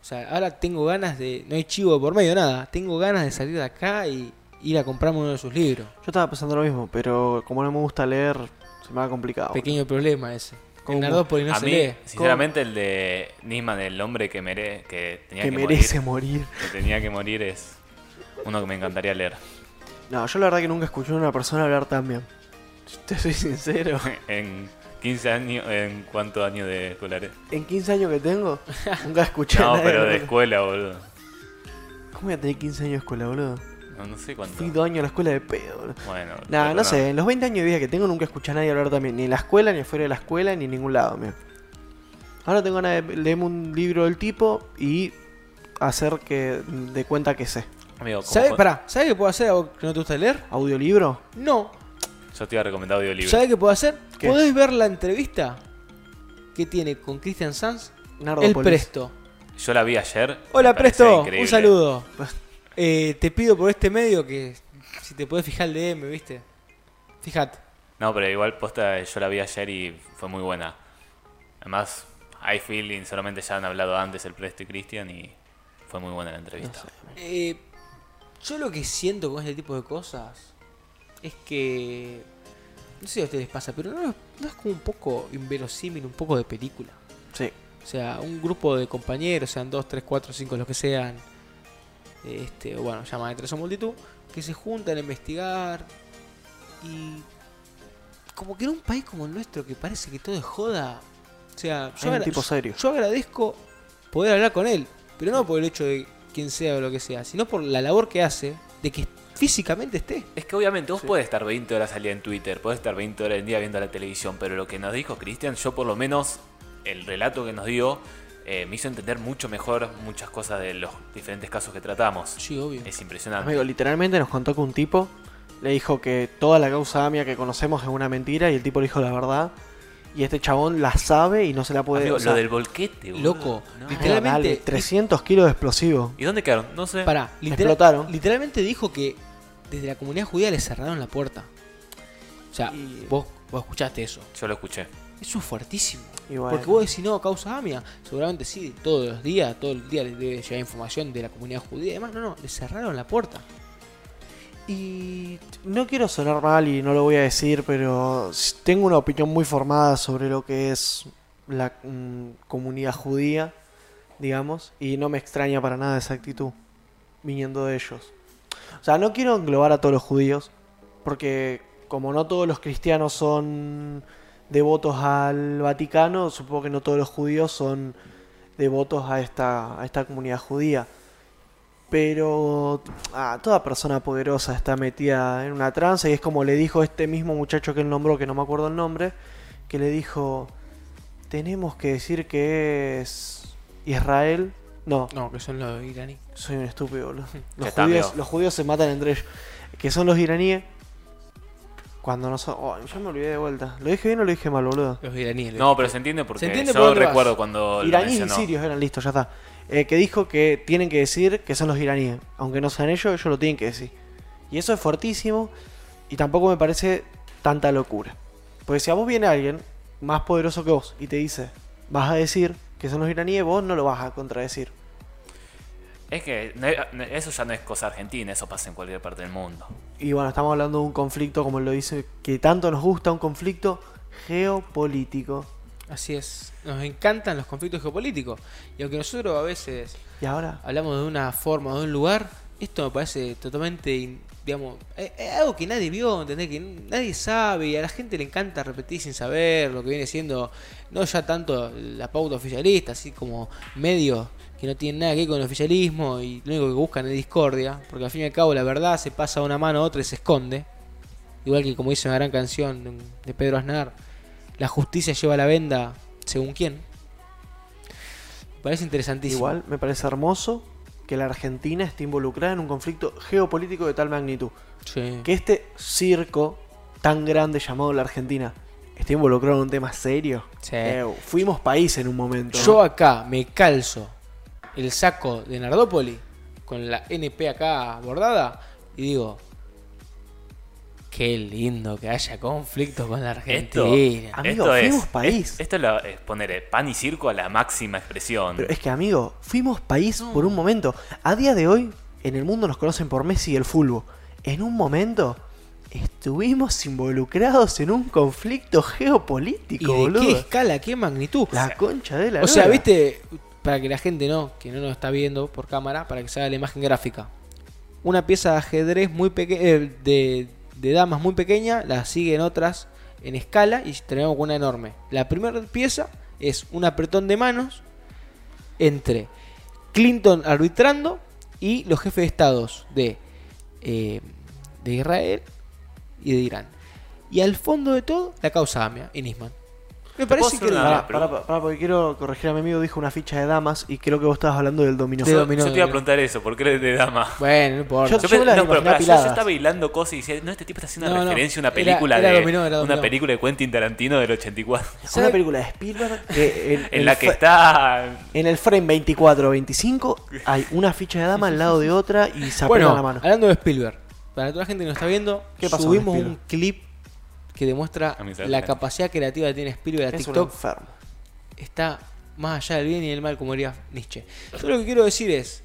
O sea, ahora tengo ganas de. No hay chivo por medio, nada. Tengo ganas de salir de acá y ir a comprarme uno de sus libros.
Yo estaba pensando lo mismo, pero como no me gusta leer, se me ha complicado.
Pequeño problema ese.
¿Cómo?
En Nardópolis no
a
se
mí,
lee.
sinceramente, el de Nisman, el hombre que, mere que tenía
que
que,
merece
morir,
morir.
que tenía que morir es uno que me encantaría leer.
No, yo la verdad que nunca escuché a una persona hablar tan bien. Te soy sincero.
en 15 años, ¿en cuántos años de escolaridad?
En 15 años que tengo, nunca escuché a
No,
nadie
pero de
hablar.
escuela, boludo.
¿Cómo voy a tener 15 años de escuela, boludo?
No, no sé cuánto.
Fui dos años a la escuela de pedo, boludo.
Bueno,
Nah,
pero
no sé, en los 20 años de vida que tengo nunca escuché a nadie hablar también, ni en la escuela, ni fuera de la escuela, ni en ningún lado, mira. Ahora tengo ganas de leerme un libro del tipo y hacer que de cuenta que sé.
Amigo, ¿cómo
¿Sabes pará, ¿sabe qué puedo hacer a vos que no te gusta leer?
¿Audiolibro?
No.
Yo te iba a recomendar audiolibro.
¿Sabes qué puedo hacer?
¿Qué?
Podés ver la entrevista que tiene con Christian Sanz el
Nardópolis.
Presto.
Yo la vi ayer.
Hola Presto,
increíble.
un saludo. Eh, te pido por este medio que si te puedes fijar el DM, ¿viste? Fíjate.
No, pero igual posta, yo la vi ayer y fue muy buena. Además, hay feeling, solamente ya han hablado antes el Presto y Christian y fue muy buena la entrevista.
Eh, yo lo que siento con este tipo de cosas es que no sé si a ustedes les pasa, pero no, es- no es como un poco inverosímil, un poco de película.
Sí.
O sea, un grupo de compañeros, sean dos, tres, cuatro, cinco, los que sean, este, o bueno, llaman de tres o multitud, que se juntan a investigar y como que en un país como el nuestro que parece que todo es joda, o sea, yo, agra-
tipo serio.
yo agradezco poder hablar con él, pero no por el hecho de quien sea o lo que sea, sino por la labor que hace de que físicamente esté.
Es que obviamente vos
Sí.
podés estar 20 horas al día en Twitter, podés estar 20 horas al día viendo la televisión, pero lo que nos dijo Cristian, yo por lo menos el relato que nos dio eh, me hizo entender mucho mejor muchas cosas de los diferentes casos que tratamos.
Sí, obvio.
Es impresionante.
Amigo, literalmente nos contó que un tipo le dijo que toda la causa AMIA que conocemos es una mentira y el tipo le dijo la verdad. Y este chabón la sabe y no se la puede...
Amigo,
o sea,
lo del volquete, boludo.
Loco,
No.
literal- literalmente-
dale, 300 kilos de explosivo.
¿Y dónde quedaron? No sé.
Pará, literal-
explotaron.
literalmente dijo que desde la comunidad judía le cerraron la puerta. O sea,
Y-
vos, vos escuchaste eso.
Yo lo escuché.
Eso es fuertísimo.
Bueno.
Porque vos decís, no, causa AMIA. Seguramente sí, todos los días, todo el día les debe llegar información de la comunidad judía y demás. No, no, le cerraron la puerta.
Y no quiero sonar mal y no lo voy a decir, pero tengo una opinión muy formada sobre lo que es la mm, comunidad judía, digamos, y no me extraña para nada esa actitud viniendo de ellos. O sea, no quiero englobar a todos los judíos, porque como no todos los cristianos son devotos al Vaticano, supongo que no todos los judíos son devotos a esta, a esta comunidad judía. Pero ah, toda persona poderosa está metida en una trance y es como le dijo este mismo muchacho que él nombró, que no me acuerdo el nombre, que le dijo, tenemos que decir que es Israel. No,
No, que son los iraníes.
soy un estúpido, boludo. Los
está,
judíos, los judíos se matan entre ellos. Que son los iraníes. Cuando no son... Oh, ya me olvidé de vuelta. ¿Lo dije bien o lo dije mal, boludo?
Los iraníes.
No, pero se entiende porque
Se entiende por
yo
vas.
recuerdo cuando lo
Iraníes y sirios eran listos, ya está. Eh, que dijo que tienen que decir que son los iraníes. Aunque no sean ellos, ellos lo tienen que decir. Y eso es fuertísimo. Y tampoco me parece tanta locura. Porque si a vos viene alguien más poderoso que vos y te dice, vas a decir que son los iraníes, vos no lo vas a contradecir.
Es que no- eso ya no es cosa argentina, eso pasa en cualquier parte del mundo.
Y bueno, estamos hablando de un conflicto, como lo dice, que tanto nos gusta, un conflicto geopolítico.
Así es. Nos encantan los conflictos geopolíticos. Y aunque nosotros a veces
Y ahora,
hablamos de una forma o de un lugar, esto me parece totalmente, digamos, es, es algo que nadie vio, ¿entendés? Que nadie sabe y a la gente le encanta repetir sin saber lo que viene siendo, no ya tanto la pauta oficialista, así como medios que no tienen nada que ver con el oficialismo y lo único que buscan es discordia, porque al fin y al cabo la verdad se pasa de una mano a otra y se esconde. Igual que como dice una gran canción de- Pedro Aznar, la justicia lleva la venda según quién. Me parece interesantísimo.
igual me parece hermoso que la Argentina esté involucrada en un conflicto geopolítico de tal magnitud.
Sí.
Que este circo tan grande llamado la Argentina esté involucrado en un tema serio.
Sí.
Eh, fuimos país en un momento.
Yo acá me calzo el saco de Nardópoli con la NP acá bordada y digo, qué lindo que haya conflicto con la
Esto,
Argentina.
Amigo, fuimos país.
es- esto es, la- es poner eh, pan y circo a la máxima expresión.
Pero es que, amigo, fuimos país por un momento. A día de hoy, en el mundo nos conocen por Messi y el fútbol. En un momento, estuvimos involucrados en un conflicto
¿Y
geopolítico,
de
boludo.
qué escala, qué magnitud?
La concha de la
o sea, viste, para que la gente no, que no nos está viendo por cámara, para que se haga la imagen gráfica. Una pieza de ajedrez muy pequeña, de, de damas muy pequeña, la siguen otras en escala y tenemos una enorme. La primera pieza es un apretón de manos entre Clinton arbitrando y los jefes de estados de, eh, de Israel y de Irán. Y al fondo de todo, la causa AMIA y Nisman. Me parece que
pará, pará, porque quiero corregir a mi amigo. Dijo una ficha de damas y creo que vos estabas hablando del dominó.
De
yo,
dominó,
yo te iba a preguntar eso, ¿por qué eres de dama?
Bueno, no importa.
Yo-
Yo,
me las
no, pero pará, yo, yo estaba hilando cosas y decía, no, este tipo está haciendo una
No, no,
referencia a una película
era
de
dominó, era
una película de Quentin Tarantino del 84,
Una película de Spielberg que en,
la que está
en el frame 24 o 25 hay una ficha de dama al lado de otra y se
Bueno,
la mano.
hablando de Spielberg, para toda la gente que nos está viendo,
¿Qué pasó
subimos un clip que demuestra la capacidad creativa que tiene Spielberg a
Es un
TikTok.
enfermo.
Está más allá del bien y del mal, como diría Nietzsche. Yo lo que quiero decir es,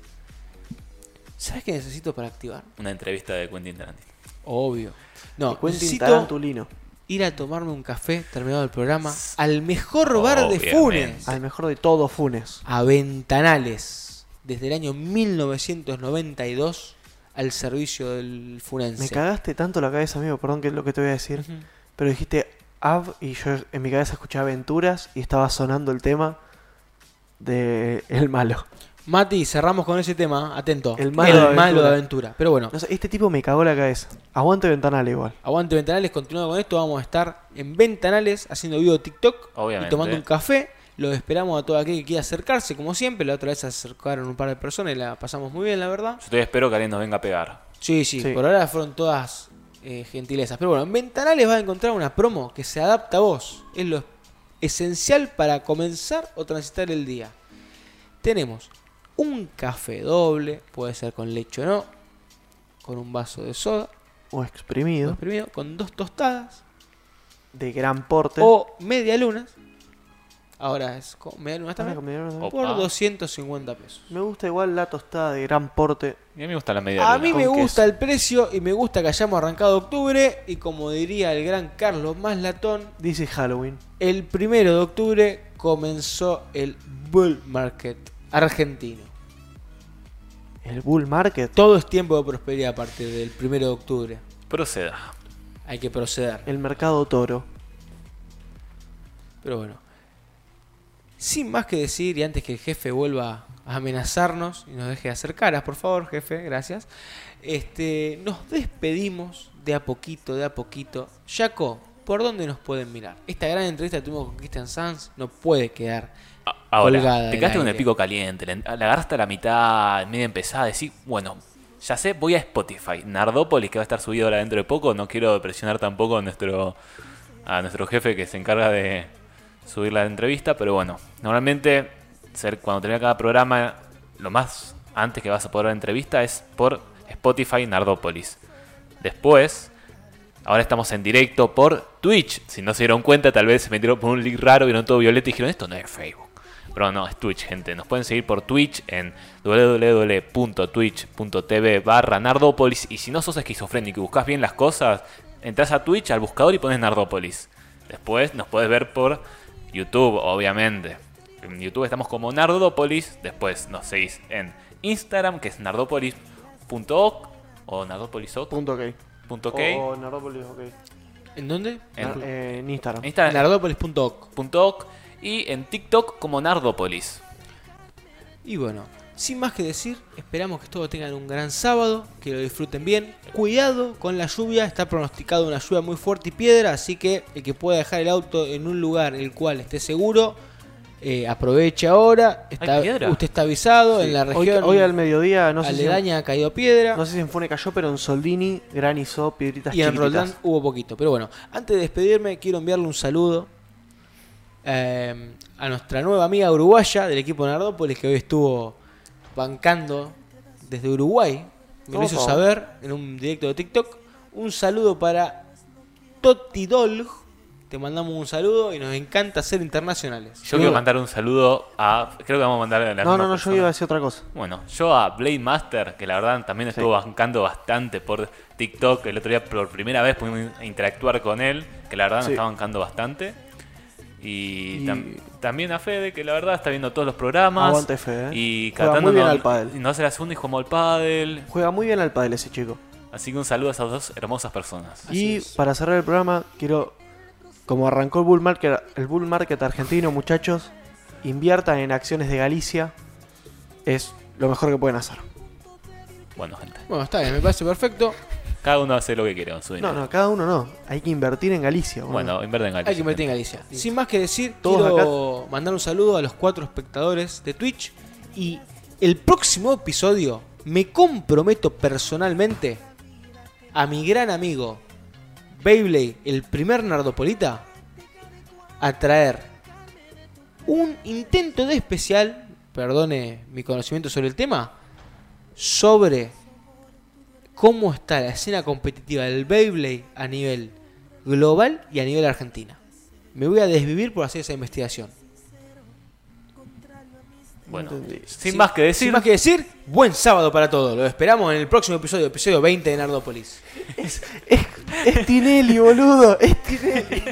¿sabes qué necesito para activar?
una entrevista de Quentin Tarantino.
Obvio. No,
Quentin
necesito,
Tarantulino.
ir a tomarme un café terminado el programa al mejor bar de
Obviamente.
Funes.
Al mejor de todo, Funes.
A Ventanales. Desde el año 1992 al servicio del Funense.
Me cagaste tanto la cabeza, amigo, perdón que es lo que te voy a decir. Pero dijiste Av y yo en mi cabeza escuché aventuras y estaba sonando el tema de El Malo.
Mati, cerramos con ese tema. Atento.
El malo de
malo
aventura.
de aventura. Pero bueno,
No sé, este tipo me cagó la cabeza. Aguante ventanal igual.
aguante Ventanales. Continuando con esto, vamos a estar en Ventanales haciendo video de TikTok
Obviamente.
y tomando un café. Los esperamos a todo aquel que quiera acercarse, como siempre. La otra vez se acercaron un par de personas y la pasamos muy bien, la verdad.
Yo todavía espero que alguien nos venga a pegar.
Sí, sí,
Sí.
por ahora fueron todas eh, gentilezas. Pero bueno, en Ventanales vas a encontrar una promo que se adapta a vos. Es lo esencial para comenzar o transitar el día. Tenemos un café doble, puede ser con leche o no, con un vaso de soda,
O exprimido.
exprimido, con dos tostadas
De gran porte.
o media lunas. Ahora es
luna.
Opa.
Por 250 pesos.
Me gusta igual la tostada de gran porte.
Y a mí me gusta la media
A mí me gusta el precio y me gusta que hayamos arrancado octubre. Y como diría el gran Carlos Maslatón,
Dice Halloween.
el primero de octubre comenzó el Bull Market argentino.
El Bull Market.
Todo es tiempo de prosperidad a partir del primero de octubre.
Proceda.
Hay que proceder.
El mercado toro.
Pero bueno. Sin más que decir, y antes que el jefe vuelva a amenazarnos y nos deje de hacer caras, por favor, jefe, gracias. Este, nos despedimos de a poquito, de a poquito. Jaco, ¿por dónde nos pueden mirar? Esta gran entrevista que tuvimos con Christian Sanz no puede quedar.
A- Ahora,
Colgada
te quedaste con el pico caliente, le- la agarraste a la mitad, media empezada, decís, bueno, ya sé, voy a Spotify. Nardópolis, que va a estar subido ahora dentro de poco, no quiero presionar tampoco a nuestro, a nuestro jefe que se encarga de subir la entrevista, pero bueno, normalmente ser, cuando termina cada programa, lo más antes que vas a poder ver la entrevista es por Spotify Nardópolis. Después, ahora estamos en directo por Twitch. Si no se dieron cuenta, tal vez se metieron por un link raro, vieron todo violeta y dijeron, esto no es Facebook. Pero no, es Twitch, gente. Nos pueden seguir por Twitch en www.twitch.tv barra Nardópolis. Y si no sos esquizofrénico y buscas bien las cosas, entras a Twitch, al buscador y pones Nardópolis. Después nos puedes ver por YouTube, obviamente. En YouTube estamos como Nardópolis. Después nos seguís en Instagram, que es nardopolis.oc o nardopolisoc.ok.
Punto ok.
Punto ok.
O Nardópolis, ok.
¿En dónde?
En-
Nar- eh, en Instagram.
En Instagram, oc, y en TikTok como Nardópolis.
Y bueno, sin más que decir, esperamos que todos tengan un gran sábado, que lo disfruten bien. Cuidado con la lluvia, está pronosticado una lluvia muy fuerte y piedra, así que el que pueda dejar el auto en un lugar el cual esté seguro, eh, aproveche ahora. Está-
piedra?
usted está avisado,
Sí.
en la región
Hoy, al mediodía, no sé, si en,
aledaña ha caído piedra.
no sé si en Fune cayó, pero en Soldini granizó piedritas
Y en. Roldán hubo poquito. Pero bueno, antes de despedirme, quiero enviarle un saludo eh, a nuestra nueva amiga uruguaya del equipo Nardópolis que hoy estuvo bancando desde Uruguay. Me lo hizo saber en un directo de TikTok. Un saludo para Totti Dolg. Te mandamos un saludo y nos encanta ser internacionales.
Yo quiero mandar un saludo a. Creo que vamos a mandar a la
No,
misma
no, no, yo iba a decir otra cosa.
Bueno, yo a Blade Master, que la verdad también estuvo bancando bastante por TikTok. El otro día por primera vez pudimos interactuar con él, que la verdad nos
Sí.
está bancando bastante. Y,
Y-
tam- también a Fede, que la verdad está viendo todos los programas.
Aguante Fede, ¿eh?
Y
Juega muy bien
no-
al pádel.
y no hace la segunda y jugamos al pádel.
Juega muy bien al pádel ese chico.
Así que un saludo a esas dos hermosas personas.
y
es.
para cerrar el programa, quiero. Como arrancó el bull market, el bull market argentino, muchachos, inviertan en acciones de Galicia. Es lo mejor que pueden hacer.
Bueno, gente.
Bueno, está bien, me parece perfecto.
Cada uno hace lo que quiere con su
No,
dinero.
no, cada uno no. Hay que invertir en Galicia.
Bueno, inverten en Galicia.
Hay que invertir en Galicia. Sin más que decir,
Todos
quiero mandar un saludo a los cuatro espectadores de Twitch. Y el próximo episodio me comprometo personalmente a mi gran amigo Beyblade, el primer Nardopolita, a traer un intento de especial, perdone mi conocimiento sobre el tema, sobre cómo está la escena competitiva del Beyblade a nivel global y a nivel argentina. Me voy a desvivir por hacer esa investigación.
Bueno,
Entendí.
sin más que decir,
Sin más que decir, buen sábado para todos. Lo esperamos en el próximo episodio, episodio 20 de Nardópolis.
Es, es Es Tinelli, boludo. Es Tinelli.